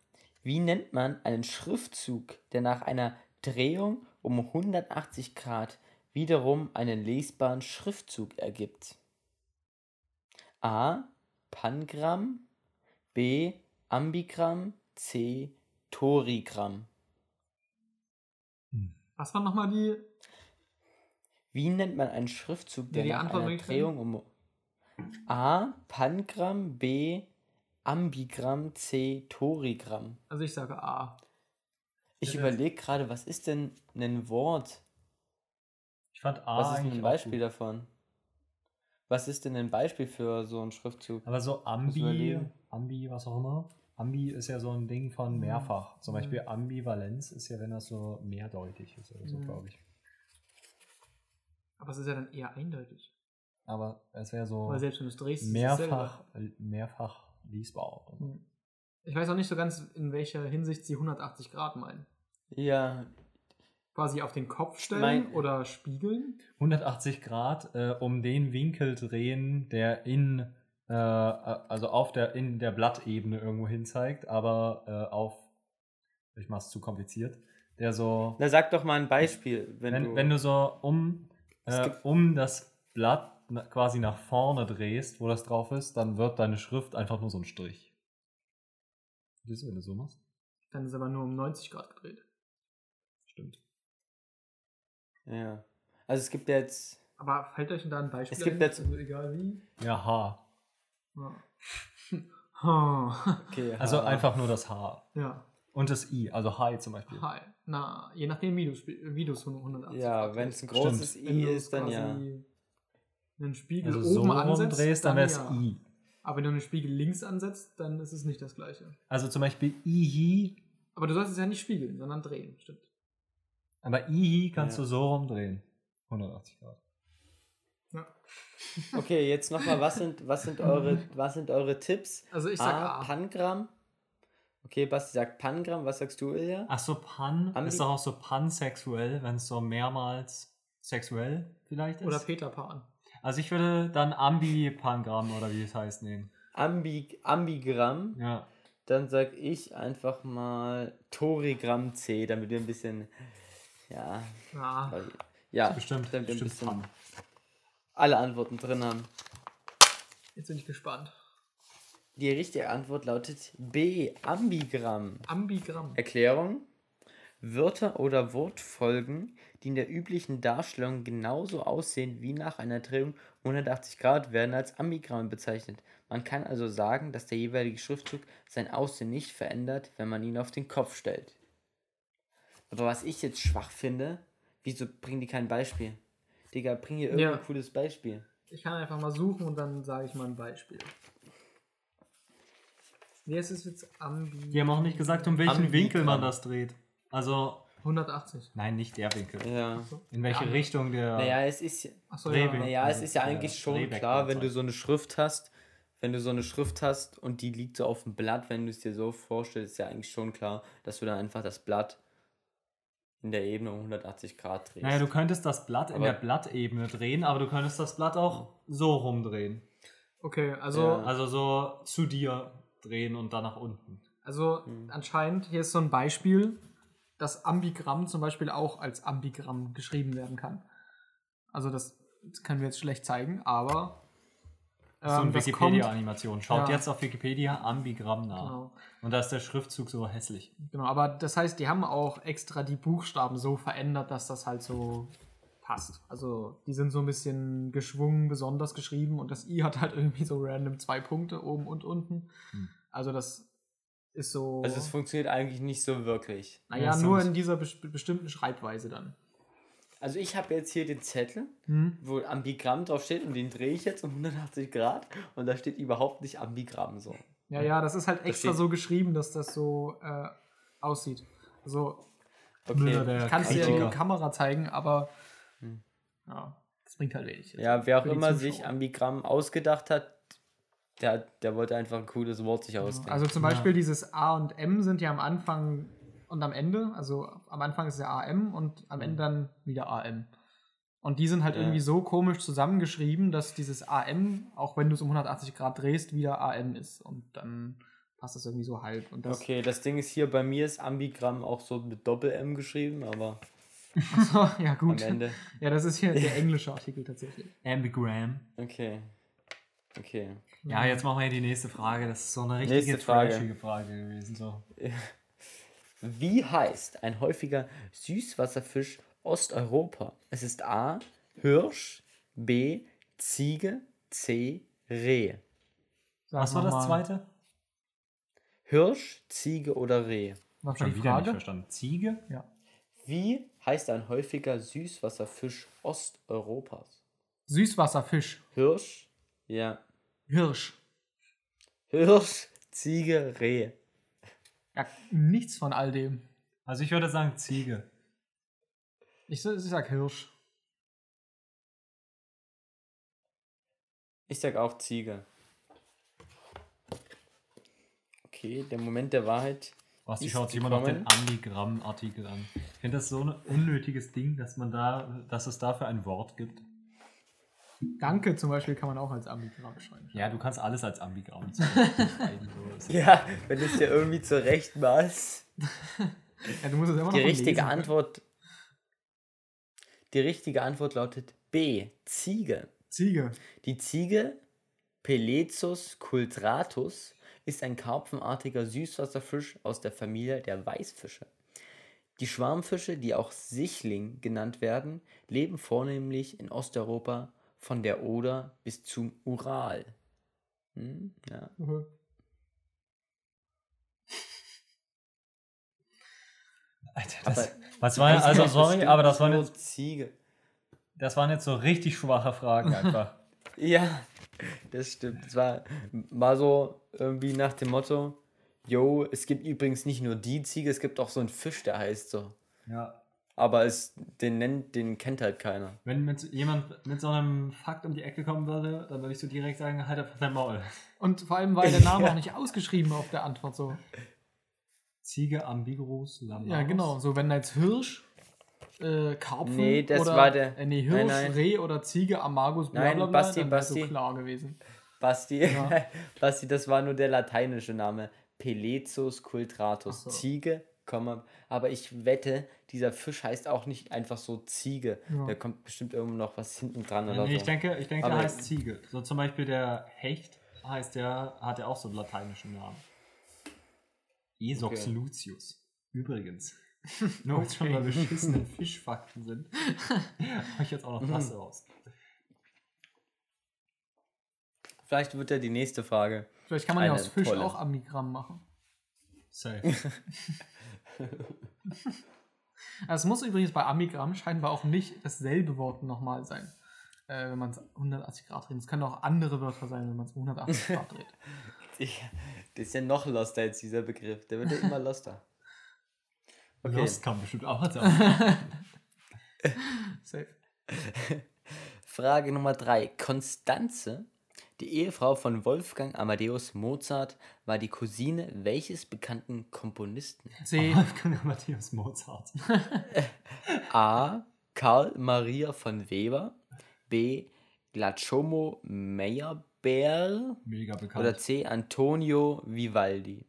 wie nennt man einen Schriftzug, der nach einer Drehung um 180 Grad wiederum einen lesbaren Schriftzug ergibt? A. Pangramm, B. Ambigramm, C. Torigramm. Was waren nochmal die? Wie nennt man einen Schriftzug, der die nach einer Drehung um A. Pangramm, B. Ambigramm, C. Torigramm. Also ich sage A. Ich Ja, überlege gerade, was ist denn ein Wort? Ich fand A Was ist denn ein Beispiel davon? Was ist denn ein Beispiel für so einen Schriftzug? Aber so Ambi. Ambi, was auch immer. Ambi ist ja so ein Ding von Mhm. mehrfach. Zum Mhm. Beispiel Ambivalenz ist ja, wenn das so mehrdeutig ist oder so, Mhm. glaube ich. Aber es ist ja dann eher eindeutig. Aber es wäre so Weil selbst wenn du es drehst, ist es mehrfach, mehrfach lesbar. Hm. Ich weiß auch nicht so ganz, in welcher Hinsicht sie 180 Grad meinen. Ja, Quasi auf den Kopf stellen mein- oder spiegeln. 180 Grad äh, um den Winkel drehen, der in, äh, also auf der, in der Blattebene irgendwo hin zeigt, aber äh, auf, ich mach's zu kompliziert, der so, na sag doch mal ein Beispiel. Wenn, wenn, du, wenn du so um, äh, um das Blatt quasi nach vorne drehst, wo das drauf ist, dann wird deine Schrift einfach nur so ein Strich. Siehst du, wenn du so machst? Dann ist aber nur um 90 Grad gedreht. Stimmt. Ja. Also es gibt jetzt. Aber fällt euch denn da ein Beispiel Es gibt ein? jetzt- Also egal wie. Ja, H. Ja. Ha. Okay, Also ha. einfach nur das H. ja. Und das I, also Hi zum Beispiel. Hi. Na, je nachdem, wie du, spiel- wie du es 180 Ja, wenn es ein großes Wenn I ist, dann ja. Einen Spiegel Also so oben rum ansetzt, drehst, dann wäre es ja. I. Aber wenn du einen Spiegel links ansetzt, dann ist es nicht das gleiche. Also zum Beispiel Ihi, Aber du sollst es ja nicht spiegeln, sondern drehen, stimmt. aber Ihi kannst Ja. du so rumdrehen. 180 Grad. Ja. Okay, jetzt nochmal, was sind, was, sind eure, was sind eure Tipps? Also ich sag A. A. Pangramm. Okay, Basti sagt Pangramm. Was sagst du, Ilja? Ach so, Pan Ambi- ist doch auch so pansexuell, wenn es so mehrmals sexuell vielleicht ist. Oder Peter Pan. Also ich würde dann Ambipangramm oder wie es heißt nehmen. Ambi, Ambigramm. Ja. Dann sag ich einfach mal Torigramm C, damit wir ein bisschen. Ja. Ja. Ja, Bestimmt, damit wir ein bestimmt bisschen Pan. alle Antworten drin haben. Jetzt bin ich gespannt. Die richtige Antwort lautet B. Ambigramm. Ambigramm. Erklärung. Wörter oder Wortfolgen, die in der üblichen Darstellung genauso aussehen wie nach einer Drehung um 180 Grad, werden als Ambigramm bezeichnet. Man kann also sagen, dass der jeweilige Schriftzug sein Aussehen nicht verändert, wenn man ihn auf den Kopf stellt. Aber was ich jetzt schwach finde, wieso bringen die kein Beispiel? Digga, bring hier irgendein Ja. cooles Beispiel. Ich kann einfach mal suchen und dann sage ich mal ein Beispiel. Nee, es ist jetzt Ambi. Die haben auch nicht gesagt, um welchen Ambigramm. Winkel man das dreht. Also, 180. nein, nicht der Winkel. Ja. In welche Ja. Richtung der. Naja, es ist, Achso, Drehwinkel. ja. Naja, es ist ja eigentlich schon Drehvektor klar, wenn du so eine Schrift hast, wenn du so eine Schrift hast und die liegt so auf dem Blatt, wenn du es dir so vorstellst, ist ja eigentlich schon klar, dass du dann einfach das Blatt in der Ebene um 180 Grad drehst. Naja, du könntest das Blatt in Aber- der Blattebene drehen, aber du könntest das Blatt auch so rumdrehen. Okay, also, Ja. Also so zu dir drehen und dann nach unten. also Hm. anscheinend, hier ist so ein Beispiel, dass Ambigramm zum Beispiel auch als Ambigramm geschrieben werden kann. Also das können wir jetzt schlecht zeigen, aber so eine ähm, das kommt, Wikipedia-Animation. Schaut Ja. jetzt auf Wikipedia Ambigramm nach. genau, Und da ist der Schriftzug so hässlich. genau, aber das heißt, die haben auch extra die Buchstaben so verändert, dass das halt so passt. Also die sind so ein bisschen geschwungen, besonders geschrieben und das I hat halt irgendwie so random zwei Punkte oben und unten. Hm. Also das ist so. also es funktioniert eigentlich nicht so wirklich. Naja, Ja, ist nur sonst- in dieser bes bestimmten Schreibweise dann. Also ich habe jetzt hier den Zettel, Hm? wo Ambigramm drauf steht und den drehe ich jetzt um 180 Grad und da steht überhaupt nicht Ambigramm so. Ja, ja, das ist halt extra so geschrieben, dass das so äh, aussieht. Also, Okay. ich kann es dir in die Kamera zeigen, aber Hm. ja, das bringt halt wenig. Ja, wer auch immer sich Ambigramm ausgedacht hat, der, der wollte einfach ein cooles Wort sich ausdenken. Also zum Ja. Beispiel dieses A und M sind ja am Anfang und am Ende. Also am Anfang ist ja AM und am Ende dann wieder AM. Und die sind halt Ja. irgendwie so komisch zusammengeschrieben, dass dieses AM, auch wenn du es um 180 Grad drehst, wieder AM ist. Und dann passt das irgendwie so halb. Und das, Okay, das Ding ist hier, bei mir ist Ambigramm auch so mit Doppel-M geschrieben, aber Achso, ja am gut. Ende. Ja, das ist hier der englische Artikel tatsächlich. Ambigram. Okay. Okay. Ja, jetzt machen wir hier die nächste Frage. Das ist so eine richtige Nächste Frage. Frage gewesen. So. Wie heißt ein häufiger Süßwasserfisch Osteuropa? Es ist A. Hirsch, B. Ziege, C. Reh. Sag Was war das zweite? Hirsch, Ziege oder Reh? Was Schon die wieder nicht Frage? verstanden. Ziege? Ja. Wie heißt ein häufiger Süßwasserfisch Osteuropas? Süßwasserfisch. Hirsch, ja. Hirsch. Hirsch, Ziege, Reh. Ja, nichts von all dem. Also ich würde sagen Ziege. Ich, ich sag Hirsch. Ich sag auch Ziege. Okay, der Moment der Wahrheit. Was, Ist schaut sich immer noch den gekommen. Ambigramm-Artikel an. Ich finde das so ein unnötiges Ding, dass man da, dass es dafür ein Wort gibt. Danke zum Beispiel kann man auch als Ambigramm schreiben. Ja, du kannst alles als Ambigramm schreiben. Ja, wenn du es dir irgendwie zurecht machst. Ja, du musst es immer noch Die von richtige lesen können. Antwort. Die richtige Antwort lautet B. Ziege. Ziege. Die Ziege Pelezus cultratus ist ein karpfenartiger Süßwasserfisch aus der Familie der Weißfische. Die Schwarmfische, die auch Sichling genannt werden, leben vornehmlich in Osteuropa von der Oder bis zum Ural. Hm, ja. Mhm. Alter, Aber das, was war Das also sorry, aber das waren jetzt, Ziege. das waren jetzt so richtig schwache Fragen einfach. Ja, das stimmt. Es war mal so irgendwie nach dem Motto, yo, es gibt übrigens nicht nur die Ziege, es gibt auch so einen Fisch, der heißt so. ja. Aber es, den nennt, den kennt halt keiner. Wenn mit jemand mit so einem Fakt um die Ecke kommen würde, dann würde ich so direkt sagen, halt einfach dein Maul. Und vor allem war der Name auch nicht ausgeschrieben auf der Antwort so. Ziege ambiguus Lambas. Ja, genau. So, wenn da jetzt Hirsch, äh, Karpfen Nee, das oder, war der- Äh, nee, Nein, Hirsch, nein. Reh oder Ziege, Amagus, bla Nein, bla bla, Basti, dann Basti. so klar gewesen. Basti, Ja. Basti, das war nur der lateinische Name. Pelezus cultratus. So. Ziege, Komma. Aber ich wette, dieser Fisch heißt auch nicht einfach so Ziege. Ja. Da kommt bestimmt irgendwo noch was hinten dran Ja, oder nee, so. ich denke, ich denke der Aber- heißt Ziege. So zum Beispiel der Hecht heißt der, hat ja auch so einen lateinischen Namen. Esox Okay. lucius. Übrigens. Nur wenn es schon mal beschissene Fischfakten sind, habe ich jetzt auch noch Mhm. das raus. Vielleicht wird ja die nächste Frage. Vielleicht kann man ja aus Fisch tolle. auch Amigramm machen. Safe. Es muss übrigens bei Amigramm scheinbar auch nicht dasselbe Wort nochmal sein. Äh, wenn man es 180 Grad dreht. Es können auch andere Wörter sein, wenn man es 180 Grad dreht. Ich, das ist ja noch loster als dieser Begriff. Der wird ja immer loster. Okay. Lost kann bestimmt auch sein. Safe. Frage Nummer drei. Konstanze, die Ehefrau von Wolfgang Amadeus Mozart, war die Cousine welches bekannten Komponisten? C. Wolfgang Amadeus Mozart. A. Karl Maria von Weber, B. Giacomo Meyerbeer Mega bekannt. oder C. Antonio Vivaldi.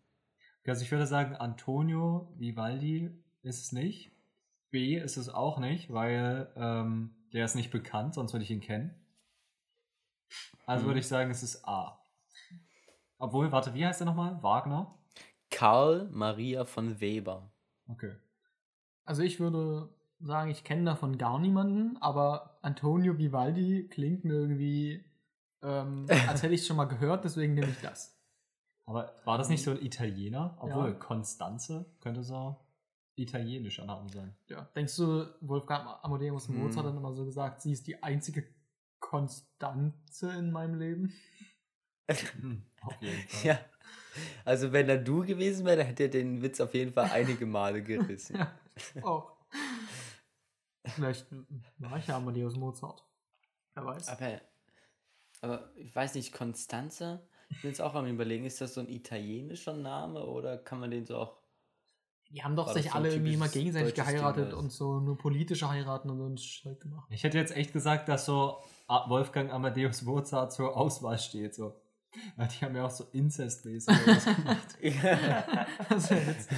Also ich würde sagen, Antonio Vivaldi ist es nicht. B ist es auch nicht, weil ähm, der ist nicht bekannt, sonst würde ich ihn kennen. Also Mhm. würde ich sagen, es ist A. Obwohl, warte, wie heißt er nochmal? Wagner? Karl Maria von Weber. Okay. Also ich würde sagen, ich kenne davon gar niemanden, aber Antonio Vivaldi klingt mir irgendwie, ähm, als hätte ich es schon mal gehört, deswegen nehme ich das. Aber war das nicht so ein Italiener? Obwohl, Ja. Konstanze könnte so italienischer Name sein. Ja. Denkst du, Wolfgang Amadeus Hm. Mozart hat dann immer so gesagt, sie ist die einzige Konstanze in meinem Leben? Auf jeden Fall. Ja. Also wenn er du gewesen wäre, dann hätte er den Witz auf jeden Fall einige Male gerissen. Ja, auch. Vielleicht war ich ja Amadeus Mozart. Wer weiß. Aber, aber ich weiß nicht, Konstanze, ich bin jetzt auch am überlegen, ist das so ein italienischer Name oder kann man den so auch. Die haben doch War sich so alle irgendwie immer gegenseitig geheiratet und so nur politische heiraten und so ein Zeug gemacht. Ich hätte jetzt echt gesagt, dass so Wolfgang Amadeus Mozart zur Auswahl steht. So. Weil die haben ja auch so Inzestmäßig was gemacht. Ja. Jetzt-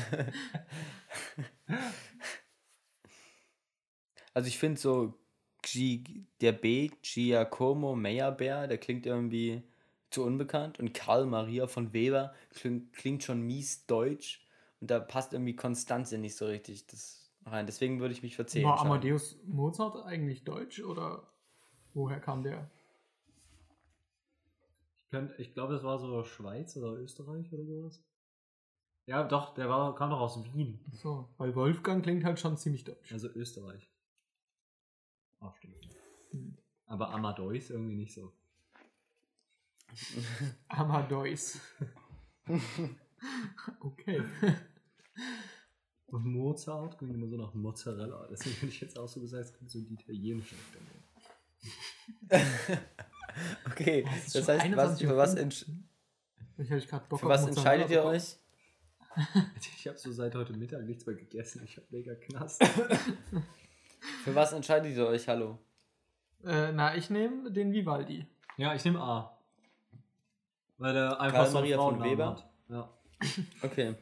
Also ich finde so Gi- der B, Giacomo Meyerbeer, der klingt irgendwie zu unbekannt. Und Karl Maria von Weber klingt, klingt schon mies deutsch. Und da passt irgendwie Konstanze nicht so richtig das rein. Deswegen würde ich mich C War. Amadeus Mozart eigentlich deutsch oder woher kam der? Ich, könnt- ich glaube, das war so Schweiz oder Österreich oder sowas. Ja, doch, der war, kam doch aus Wien. So, weil Wolfgang klingt halt schon ziemlich deutsch. Also Österreich. Ach, stimmt. Hm. Aber Amadeus irgendwie nicht so. Amadeus. okay. Und Mozart klingt immer so nach Mozzarella. Deswegen hätte ich jetzt auch so gesagt, es könnte so die italienische gehen. Okay, Oh, das heißt, was, 21:05. für was, entsch Ich hätte gerade Bock für was entscheidet ihr euch? Ich habe so seit heute Mittag nichts mehr gegessen. Ich habe mega Knast. Für was entscheidet ihr euch? Hallo. Äh, na, ich nehme den Vivaldi. ja, ich nehme A. Weil der einfach Karl so Maria von Weber? hat. Ja. Okay.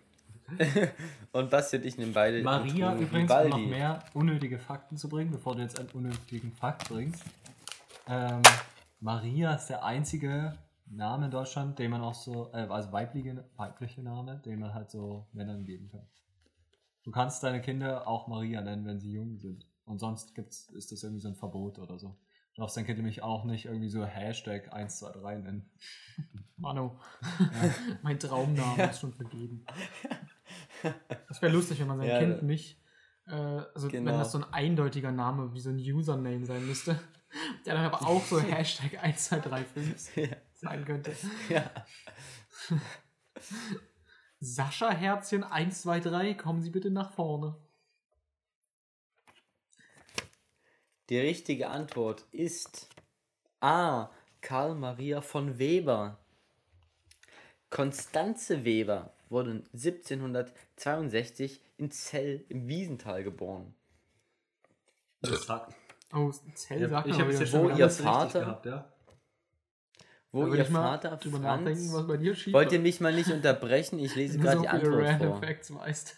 und Basti und ich nehmen beide. Maria übrigens, um noch mehr unnötige Fakten zu bringen, bevor du jetzt einen unnötigen Fakt bringst. Ähm, Maria ist der einzige Name in Deutschland, den man auch so, äh, also weibliche, weibliche Name, den man halt so Männern geben kann. Du kannst deine Kinder auch Maria nennen, wenn sie jung sind. Und sonst gibt's, ist das irgendwie so ein Verbot oder so. Du darfst dein Kind nämlich auch nicht irgendwie so Hashtag 123 nennen. Mano. mein Traumname ist schon vergeben. Das wäre lustig, wenn man sein Ja, Kind nicht. Äh, also, Genau. wenn das so ein eindeutiger Name, wie so ein Username sein müsste. Der dann aber auch so Hashtag 1235 Ja. sein könnte. ja. Sascha Herzchen 123, kommen Sie bitte nach vorne. Die richtige Antwort ist A. Karl Maria von Weber. Konstanze Weber wurde 1762 in Zell im Wiesental geboren. Das sagt. Oh, Zell sagt ich mir habe jetzt Wo schon ihr alles richtig Vater- gehabt, ja. Wo ihr ich mal Vater Franz... was bei dir schief Wollt ihr mich mal nicht unterbrechen? Ich lese gerade so die Antwort Random vor. Facts weißt.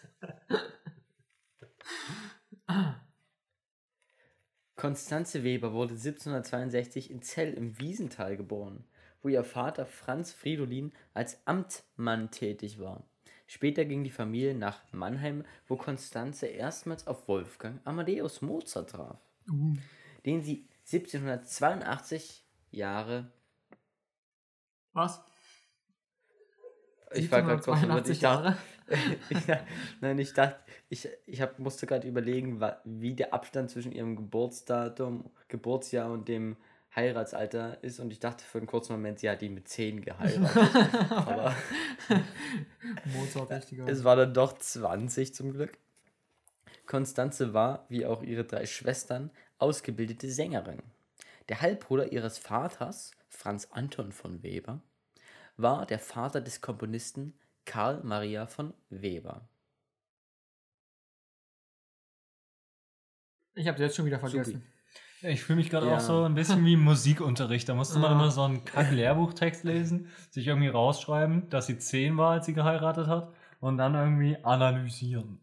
Konstanze Weber wurde 1762 in Zell im Wiesental geboren, wo ihr Vater Franz Fridolin als Amtmann tätig war. Später ging die Familie nach Mannheim, wo Konstanze erstmals auf Wolfgang Amadeus Mozart traf, Uh, den sie 1782 Jahre. was? Ich war gerade kurz verwirrt. 1782 Ich dachte, ich, nein, ich dachte, ich, ich hab, musste gerade überlegen, wie der Abstand zwischen ihrem Geburtsdatum, Geburtsjahr und dem Heiratsalter ist. Und ich dachte für einen kurzen Moment, sie hat ihn mit 10 geheiratet. Aber Mozart, richtiger. es war dann doch 20 zum Glück. Konstanze war, wie auch ihre drei Schwestern, ausgebildete Sängerin. Der Halbbruder ihres Vaters, Franz Anton von Weber, war der Vater des Komponisten Karl Maria von Weber. Ich habe jetzt schon wieder vergessen. Ja, ich fühle mich gerade Ja. auch so ein bisschen wie im Musikunterricht. Da musste man Ja. immer so einen Kack-Lehrbuchtext lesen, sich irgendwie rausschreiben, dass sie zehn war, als sie geheiratet hat, und dann irgendwie analysieren.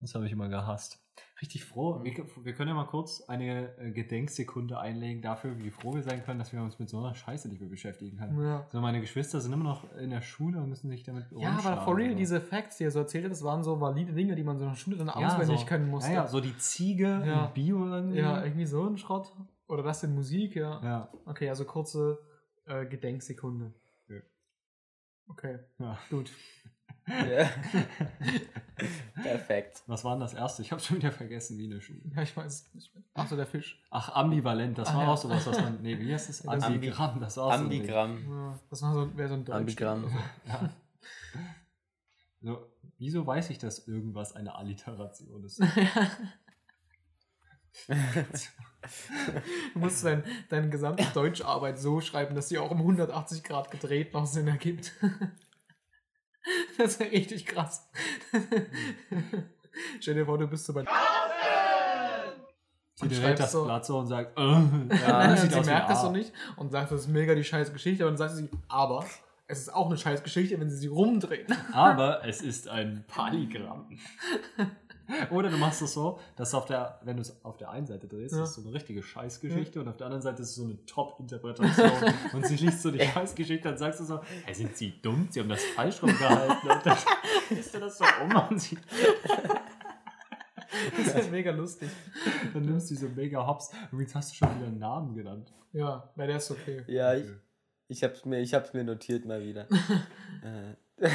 Das habe ich immer gehasst. Richtig froh. Wir, wir können ja mal kurz eine äh, Gedenksekunde einlegen dafür, wie froh wir sein können, dass wir uns mit so einer Scheiße nicht mehr beschäftigen können. Ja. So, meine Geschwister sind immer noch in der Schule und müssen sich damit Ja, aber for real, oder diese Facts, die er so erzählt hat, das waren so valide Dinge, die man so in der Schule dann auswendig so, können musste. Ja, ja, so die Ziege Ja. im Bio irgendwie. Ja, irgendwie so ein Schrott. Oder das in Musik, ja. ja. Okay, also kurze äh, Gedenksekunde. Ja. Okay, ja. gut. Ja. Perfekt. Was war denn das erste? Ich habe schon wieder vergessen, wie eine Schule. Ja, ich weiß es nicht mehr. Achso, der Fisch. Ach, ambivalent, das Ah, war ja. auch sowas, was man. Nee, wie heißt das? Das- Ambigramm, das war auch so. Ambigramm. Ja, das war so, wäre so ein Deutsch. Ambigramm. Ja. So, wieso weiß ich, dass irgendwas eine Alliteration ist? Du musst dein, deine gesamte Deutscharbeit so schreiben, dass sie auch um 180 Grad gedreht noch Sinn ergibt. Das wäre richtig krass. Stell dir vor, du bist so bei. Sie dreht schreibst das so- Blatt so und sagt, äh, das sieht sie merkt das A. doch nicht und sagt, das ist mega die scheiß Geschichte. Und dann sagt sie, aber es ist auch eine scheiß Geschichte, wenn sie sie rumdrehen. Aber es ist ein Paligramm. Oder du machst es so, dass auf der, wenn du es auf der einen Seite drehst, Ja. ist so eine richtige Scheißgeschichte und auf der anderen Seite ist so eine Top-Interpretation. und sie liest so die Scheißgeschichte, dann sagst du so, hey, sind sie dumm? Sie haben das falsch rumgehalten. Und dann drehst du das so um und sie, Das ist mega lustig. dann nimmst du diese mega Hops. Übrigens hast du schon wieder einen Namen genannt. Ja, bei der ist okay. Ja, ich, ich hab's mir, ich hab's mir notiert mal wieder. äh,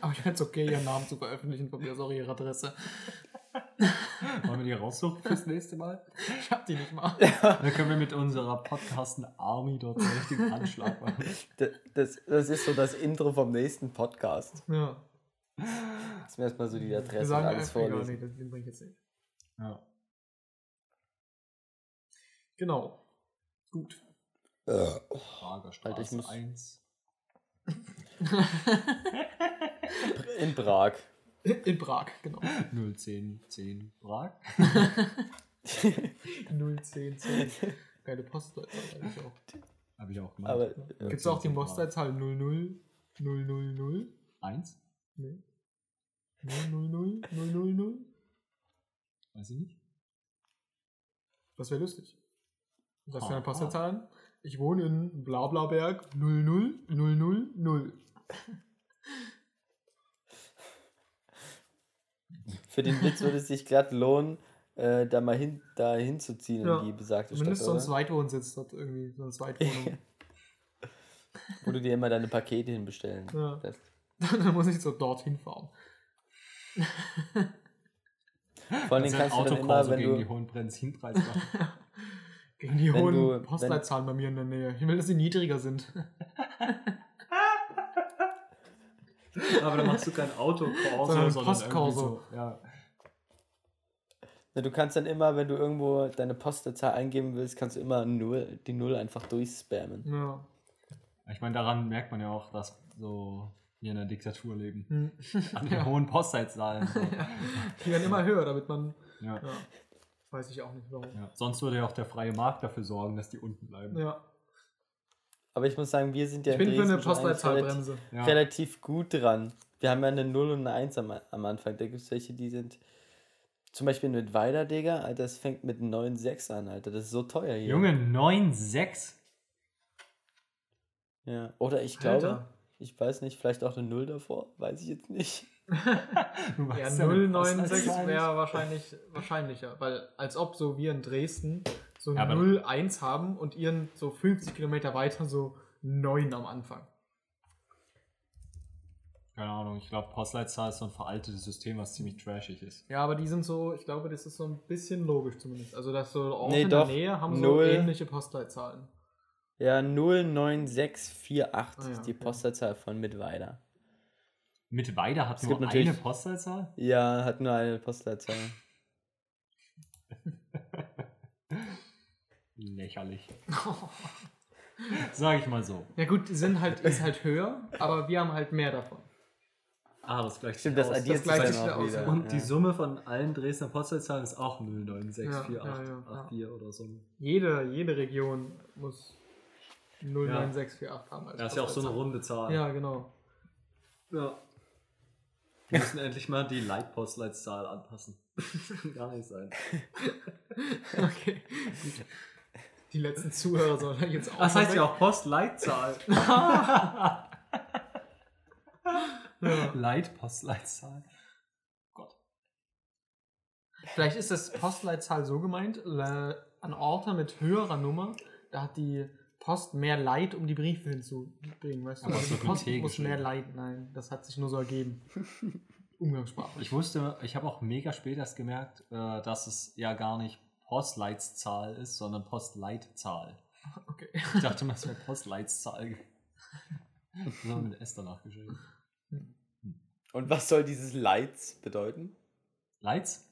Aber ich fände es okay, ihren Namen zu veröffentlichen, von mir aus auch ihre Adresse. Wollen wir die raussuchen fürs nächste Mal? Ich hab die nicht mal. Dann können wir mit unserer Podcasten Army dort einen richtigen Anschlag machen. das, das ist so das Intro vom nächsten Podcast. Ja. Dass wir erstmal so die Adresse und alles ja, vorlesen. nee, den ich jetzt nicht. Ja. Genau. Gut. Prager Straße Alter, ich muss- 1. In Prag. In Prag, genau. 01010 Prag. 01010. Geile Postleitzahl eigentlich auch. Habe ich auch gemacht. Aber Gibt es auch die Postleitzahl 00 000? 1? Nee. 000 000? Weiß ich nicht. Das wäre lustig. Was für eine. Postleitzahl? an? Ich wohne in Blablaberg 00 000. für den Witz würde es sich glatt lohnen, äh, da mal hin, da hinzuziehen Ja. in die besagte Zumindest so Stadt, ein? Zweitwohnsitz dort irgendwie, so eine Zweitwohnung. Wo du dir immer deine Pakete hinbestellen Ja. Dann muss ich so dorthin fahren. Vor allem kannst du dann immer, wenn gegen die du, hohen Benzinpreise machen. Gegen die Wenn hohen du- wenn- Postleitzahlen bei mir in der Nähe. Ich will, dass sie niedriger sind. Aber dann machst du kein Autokorso, Sondern sondern Postkorso. So, ja. Na, du kannst dann immer, wenn du irgendwo deine Postleitzahl eingeben willst, kannst du immer null, die Null einfach durchspammen. Ja. Ich meine, daran merkt man ja auch, dass so wir in einer Diktatur leben. Hm. An den Ja. hohen Postleitzahlen. So. Die werden immer höher, damit man. Ja. Ja. Weiß ich auch nicht warum. Ja. Sonst würde ja auch der freie Markt dafür sorgen, dass die unten bleiben. Ja. Aber ich muss sagen, wir sind ja Ich in bin für eine eigentlich relativ, Postleitzahlbremse. Ja. relativ gut dran. Wir haben ja eine 0 und eine 1 am, am Anfang. Da gibt es welche, die sind zum Beispiel mit Weider, Digga, Alter, das fängt mit 9,6 an, Alter. Das ist so teuer hier. Junge, 9,6? Ja. Oder ich glaube, Alter. ich weiß nicht, vielleicht auch eine 0 davor, weiß ich jetzt nicht. Ja, weißt deine 096 Postleitzahl wäre wahrscheinlich wahrscheinlicher, weil als ob so wir in Dresden so Ja, aber- 01 haben und ihren so 50 Kilometer weiter so 9 am Anfang. Keine Ahnung, ich glaube, Postleitzahl ist so ein veraltetes System, was ziemlich trashig ist. Ja, aber die sind so, ich glaube, das ist so ein bisschen logisch zumindest. Also, dass so Orte Nee, in doch. der Nähe haben so ähnliche Postleitzahlen. Ja, 09648 Ah ja, ist die okay. Postleitzahl von Mittweida. Mit Weida hat Es nur gibt natürlich- eine Postleitzahl? Ja, hat nur eine Postleitzahl. Lächerlich. Sag ich mal so. Ja gut, sind halt, ist halt höher, aber wir haben halt mehr davon. Ah, das gleicht Stimmt, sich das aus. addiert das sich gleicht dann sich auch wieder. Und ja. die Summe von allen Dresdner Postleitzahlen ist auch 0964884 Ja, ja, oder so. Jede, jede Region muss 09648 haben. als Das ist ja auch so eine runde Zahl. Ja, genau. ja. Wir müssen endlich mal die Leitpostleitzahl anpassen. Gar nicht sein. Okay. Die letzten Zuhörer sollen jetzt auch. Das heißt ja auch Postleitzahl. Ja. Leitpostleitzahl. Gott. Vielleicht ist das Postleitzahl so gemeint, äh, an Orte mit höherer Nummer, da hat die Post mehr Leid, um die Briefe hinzubringen, weißt du? Aber Also die Post muss mehr Leid, nein, das hat sich nur so ergeben. Umgangssprachlich. Ich wusste, ich habe auch mega spät erst gemerkt, äh, dass es ja gar nicht Postleitzahl ist, sondern Postleitzahl. Okay. Ich dachte mal, es wäre Postleitzahl. So mit S danach geschrieben. Und was soll dieses Lights bedeuten? Leitz?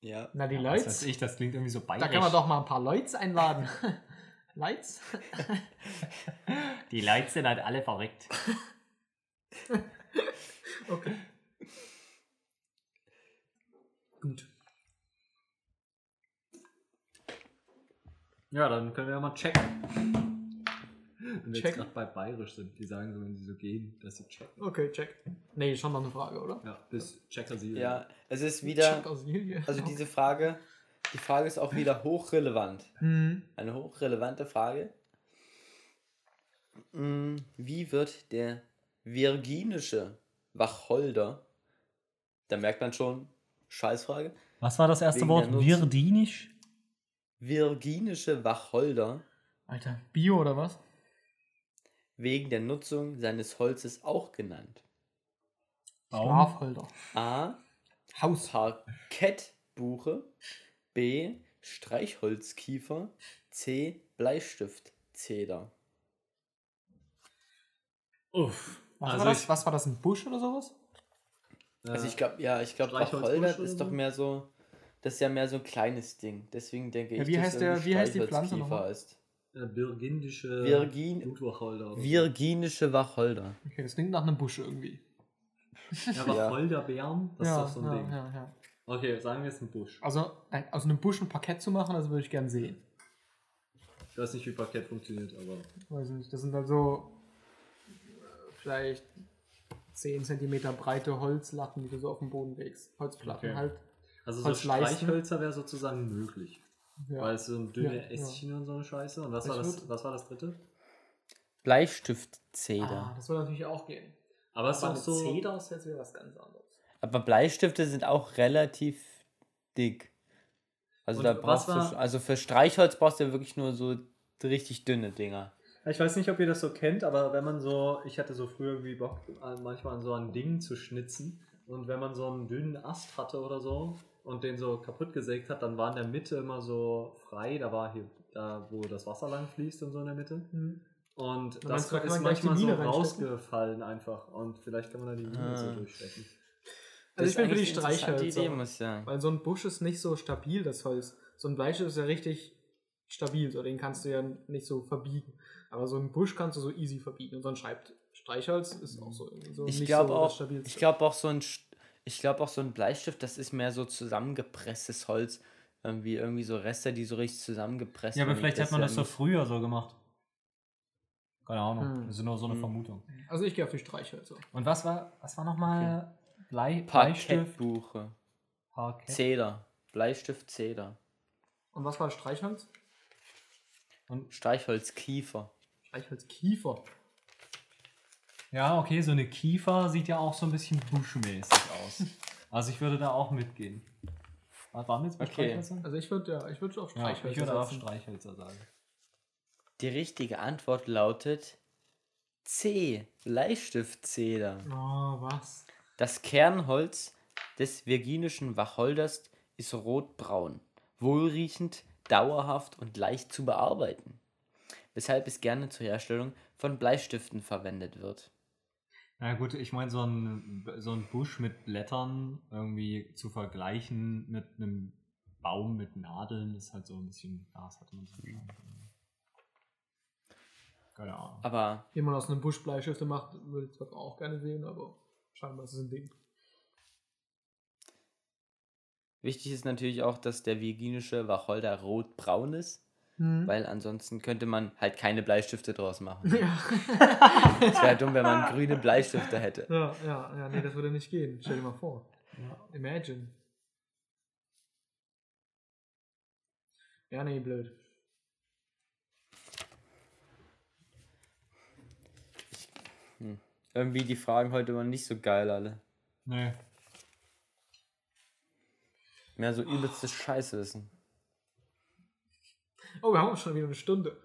Ja. Na, die Was Leute. weiß ich, das klingt irgendwie so bayerisch. Da kann man doch mal ein paar Leute einladen. Leits? Die Leitz sind halt alle verrückt. Okay. Gut. Ja, dann können wir ja mal checken. Wenn wir Check. jetzt gerade bei bayerisch sind, die sagen so, wenn sie so gehen, dass sie checken. Okay, check. Nee, schon noch eine Frage, oder? Ja, bis Checker sie. Ja, es ist wieder, also diese Frage, die Frage ist auch wieder hochrelevant. Hm. Eine hochrelevante Frage. Mm, Wie wird der virginische Wacholder, da merkt man schon, Scheißfrage, Was war das erste Wegen Wort? Virdinisch? Virginische Wacholder Alter, Bio oder was? wegen der Nutzung seines Holzes auch genannt? Schlafholder. A. Haus. Parkettbuche, B. Streichholzkiefer, C. Bleistiftzeder. Uff. Was, Also war das? was war das? Ein Busch oder sowas? Also ich glaube, ja, ich glaube, Wacholder ist doch mehr so, das ist ja mehr so ein kleines Ding. Deswegen denke Ja, ich, wie dass heißt der- wie heißt die Pflanze nochmal? ist. Birgindische Virgin- Blutwacholder. Virginische Wacholder. Okay, das klingt nach einem Busch irgendwie. Ja, Wacholderbeeren, das ja, ist doch so ein ja, Ding. ja, ja. Okay, sagen wir jetzt ein Busch. Also, äh, aus einem Busch ein Parkett zu machen, das würde ich gern sehen. Ich weiß nicht, wie Parkett funktioniert, aber. Weiß nicht, das sind halt so äh, vielleicht 10 cm breite Holzlatten, die du so auf dem Boden legst. Holzplatten Okay. halt. Also so. Streichhölzer wäre sozusagen möglich. Ja. Weil es so ein dünne Ja, ja. Ästchen und so eine Scheiße. Und was Ich war, das, was war das dritte? Bleistiftzeder. ah, das würde natürlich auch gehen. Aber es ist auch so. Zeder ist jetzt wieder was ganz anderes. Aber Bleistifte sind auch relativ dick. Also Und da brauchst du, war- also für Streichholz brauchst du ja wirklich nur so richtig dünne Dinger. Ich weiß nicht, ob ihr das so kennt, aber wenn man so, ich hatte so früher irgendwie Bock, äh, manchmal an so ein Ding zu schnitzen. Und wenn man so einen dünnen Ast hatte oder so und den so kaputt gesägt hat, dann war in der Mitte immer so frei. Da war hier, da wo das Wasser lang fließt und so in der Mitte. Und Du das ist man manchmal so rausgefallen einfach. Und vielleicht kann man da die Mine so Ah. durchstechen. Also ich bin für die Streichhölzer. Idee, muss ich sagen. Weil so ein Busch ist nicht so stabil, das Holz. So ein Bleistift ist ja richtig stabil, so den kannst du ja nicht so verbiegen. Aber so ein Busch kannst du so easy verbiegen. Und so ein Schreib Streichholz ist auch so so Ich nicht glaube so auch, das stabilste. ich glaube auch so ein, Sch- ich glaube auch so ein Bleistift, das ist mehr so zusammengepresstes Holz. Irgendwie, irgendwie so Reste, die so richtig zusammengepresst Ja, aber vielleicht hat man das so früher so gemacht. Keine Ahnung. Hm. Das ist nur so eine Hm. Vermutung. Also ich gehe auf die Streichhölzer. Und was war, was war nochmal Blei, Bleistift? Parkettbuche. Parkett. Zeder. Bleistift Zeder. Und was war Streichholz? Streichholzkiefer. Streichholzkiefer. Ja, okay, so eine Kiefer sieht ja auch so ein bisschen buschmäßig aus. Also ich würde da auch mitgehen. Was waren wir jetzt bei Okay. Streichhölzern? Also ich würde ja, ich würde auf Ja, Streichhölzer ich würde auch setzen. Streichhölzer sagen. Die richtige Antwort lautet C. Bleistiftzeder. Oh, was? Das Kernholz des virginischen Wacholders ist rotbraun, wohlriechend, dauerhaft und leicht zu bearbeiten, weshalb es gerne zur Herstellung von Bleistiften verwendet wird. Na gut, ich meine, so ein, so ein Busch mit Blättern irgendwie zu vergleichen mit einem Baum mit Nadeln ist halt so ein bisschen, ja, das hatte man so schon. Keine Ahnung. Aber Wie man aus einem Busch Bleistifte macht, würde ich zwar auch gerne sehen, aber scheinbar ist es ein Ding. wichtig ist natürlich auch, dass der virginische Wacholder rotbraun ist, weil ansonsten könnte man halt keine Bleistifte draus machen. Ja. Es wäre dumm, wenn man grüne Bleistifte hätte. ja, ja, ja, nee, das würde nicht gehen. Stell dir mal vor. Imagine. Ja, nee, blöd. Irgendwie die Fragen heute waren nicht so geil alle. Nee. Mehr so übelstes Scheißwissen. Oh, wir haben auch schon wieder eine Stunde.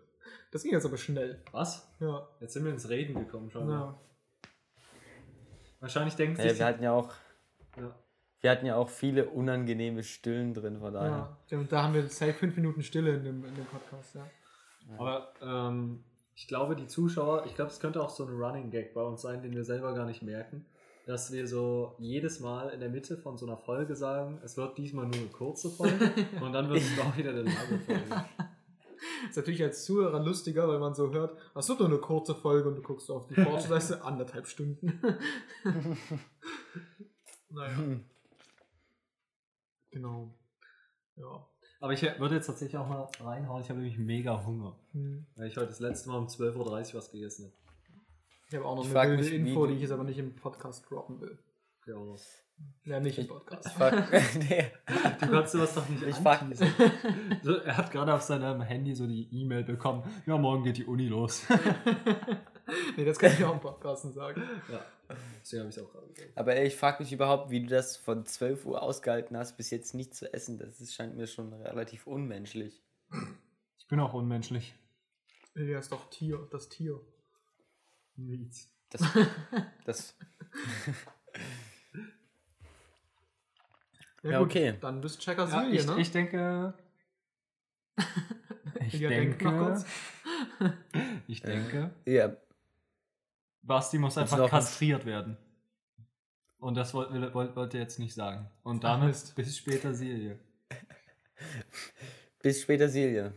Das ging jetzt aber schnell. Was? Ja. Jetzt sind wir ins Reden gekommen schon. ja. Wahrscheinlich denkt Ey, sich. wir hatten ja auch ja. Wir hatten ja auch viele unangenehme Stillen drin, von daher. ja. Und da haben wir safe fünf Minuten Stille in dem, in dem Podcast, ja. Aber ähm, ich glaube, die Zuschauer, ich glaube, es könnte auch so ein Running Gag bei uns sein, den wir selber gar nicht merken. Dass wir so jedes Mal in der Mitte von so einer Folge sagen, es wird diesmal nur eine kurze Folge und dann wird es auch wieder eine lange Folge. Ist natürlich als Zuhörer lustiger, weil man so hört, das wird nur eine kurze Folge und du guckst auf die du anderthalb Stunden. naja. Genau. Ja. Aber ich würde jetzt tatsächlich auch mal reinhauen. Ich habe nämlich mega Hunger. Hm. Weil ich heute das letzte Mal um 12.30 Uhr was gegessen habe. Ich habe auch noch Ich eine frag wilde mich, Info, die ich jetzt aber nicht im Podcast droppen will. Ja, Ja, nicht im Ich- Podcast. Fuck. nee. Du kannst sowas doch nicht Ich frag- so, Er hat gerade auf seinem Handy so die E-Mail bekommen. Ja, morgen geht die Uni los. nee, das kann ich auch im Podcast sagen. ja, deswegen habe ich es auch gerade gesagt. Aber ey, ich frage mich überhaupt, wie du das von 12 Uhr ausgehalten hast, bis jetzt nicht zu essen. Das ist, scheint mir schon relativ unmenschlich. Ich bin auch unmenschlich. Ja, ist doch Tier, das Tier. Nichts. Das, das, Ja, gut, okay. Dann bist Checker Ja, Silje, ich, ne? ich denke. Ich Ja, denk noch denke. kurz. Ich denke. ja, Basti muss einfach kastriert werden. Und das wollte wollt, wollt, wollt ihr jetzt nicht sagen. Und Ach, damit Mist. bis später Silje. bis später, Silje.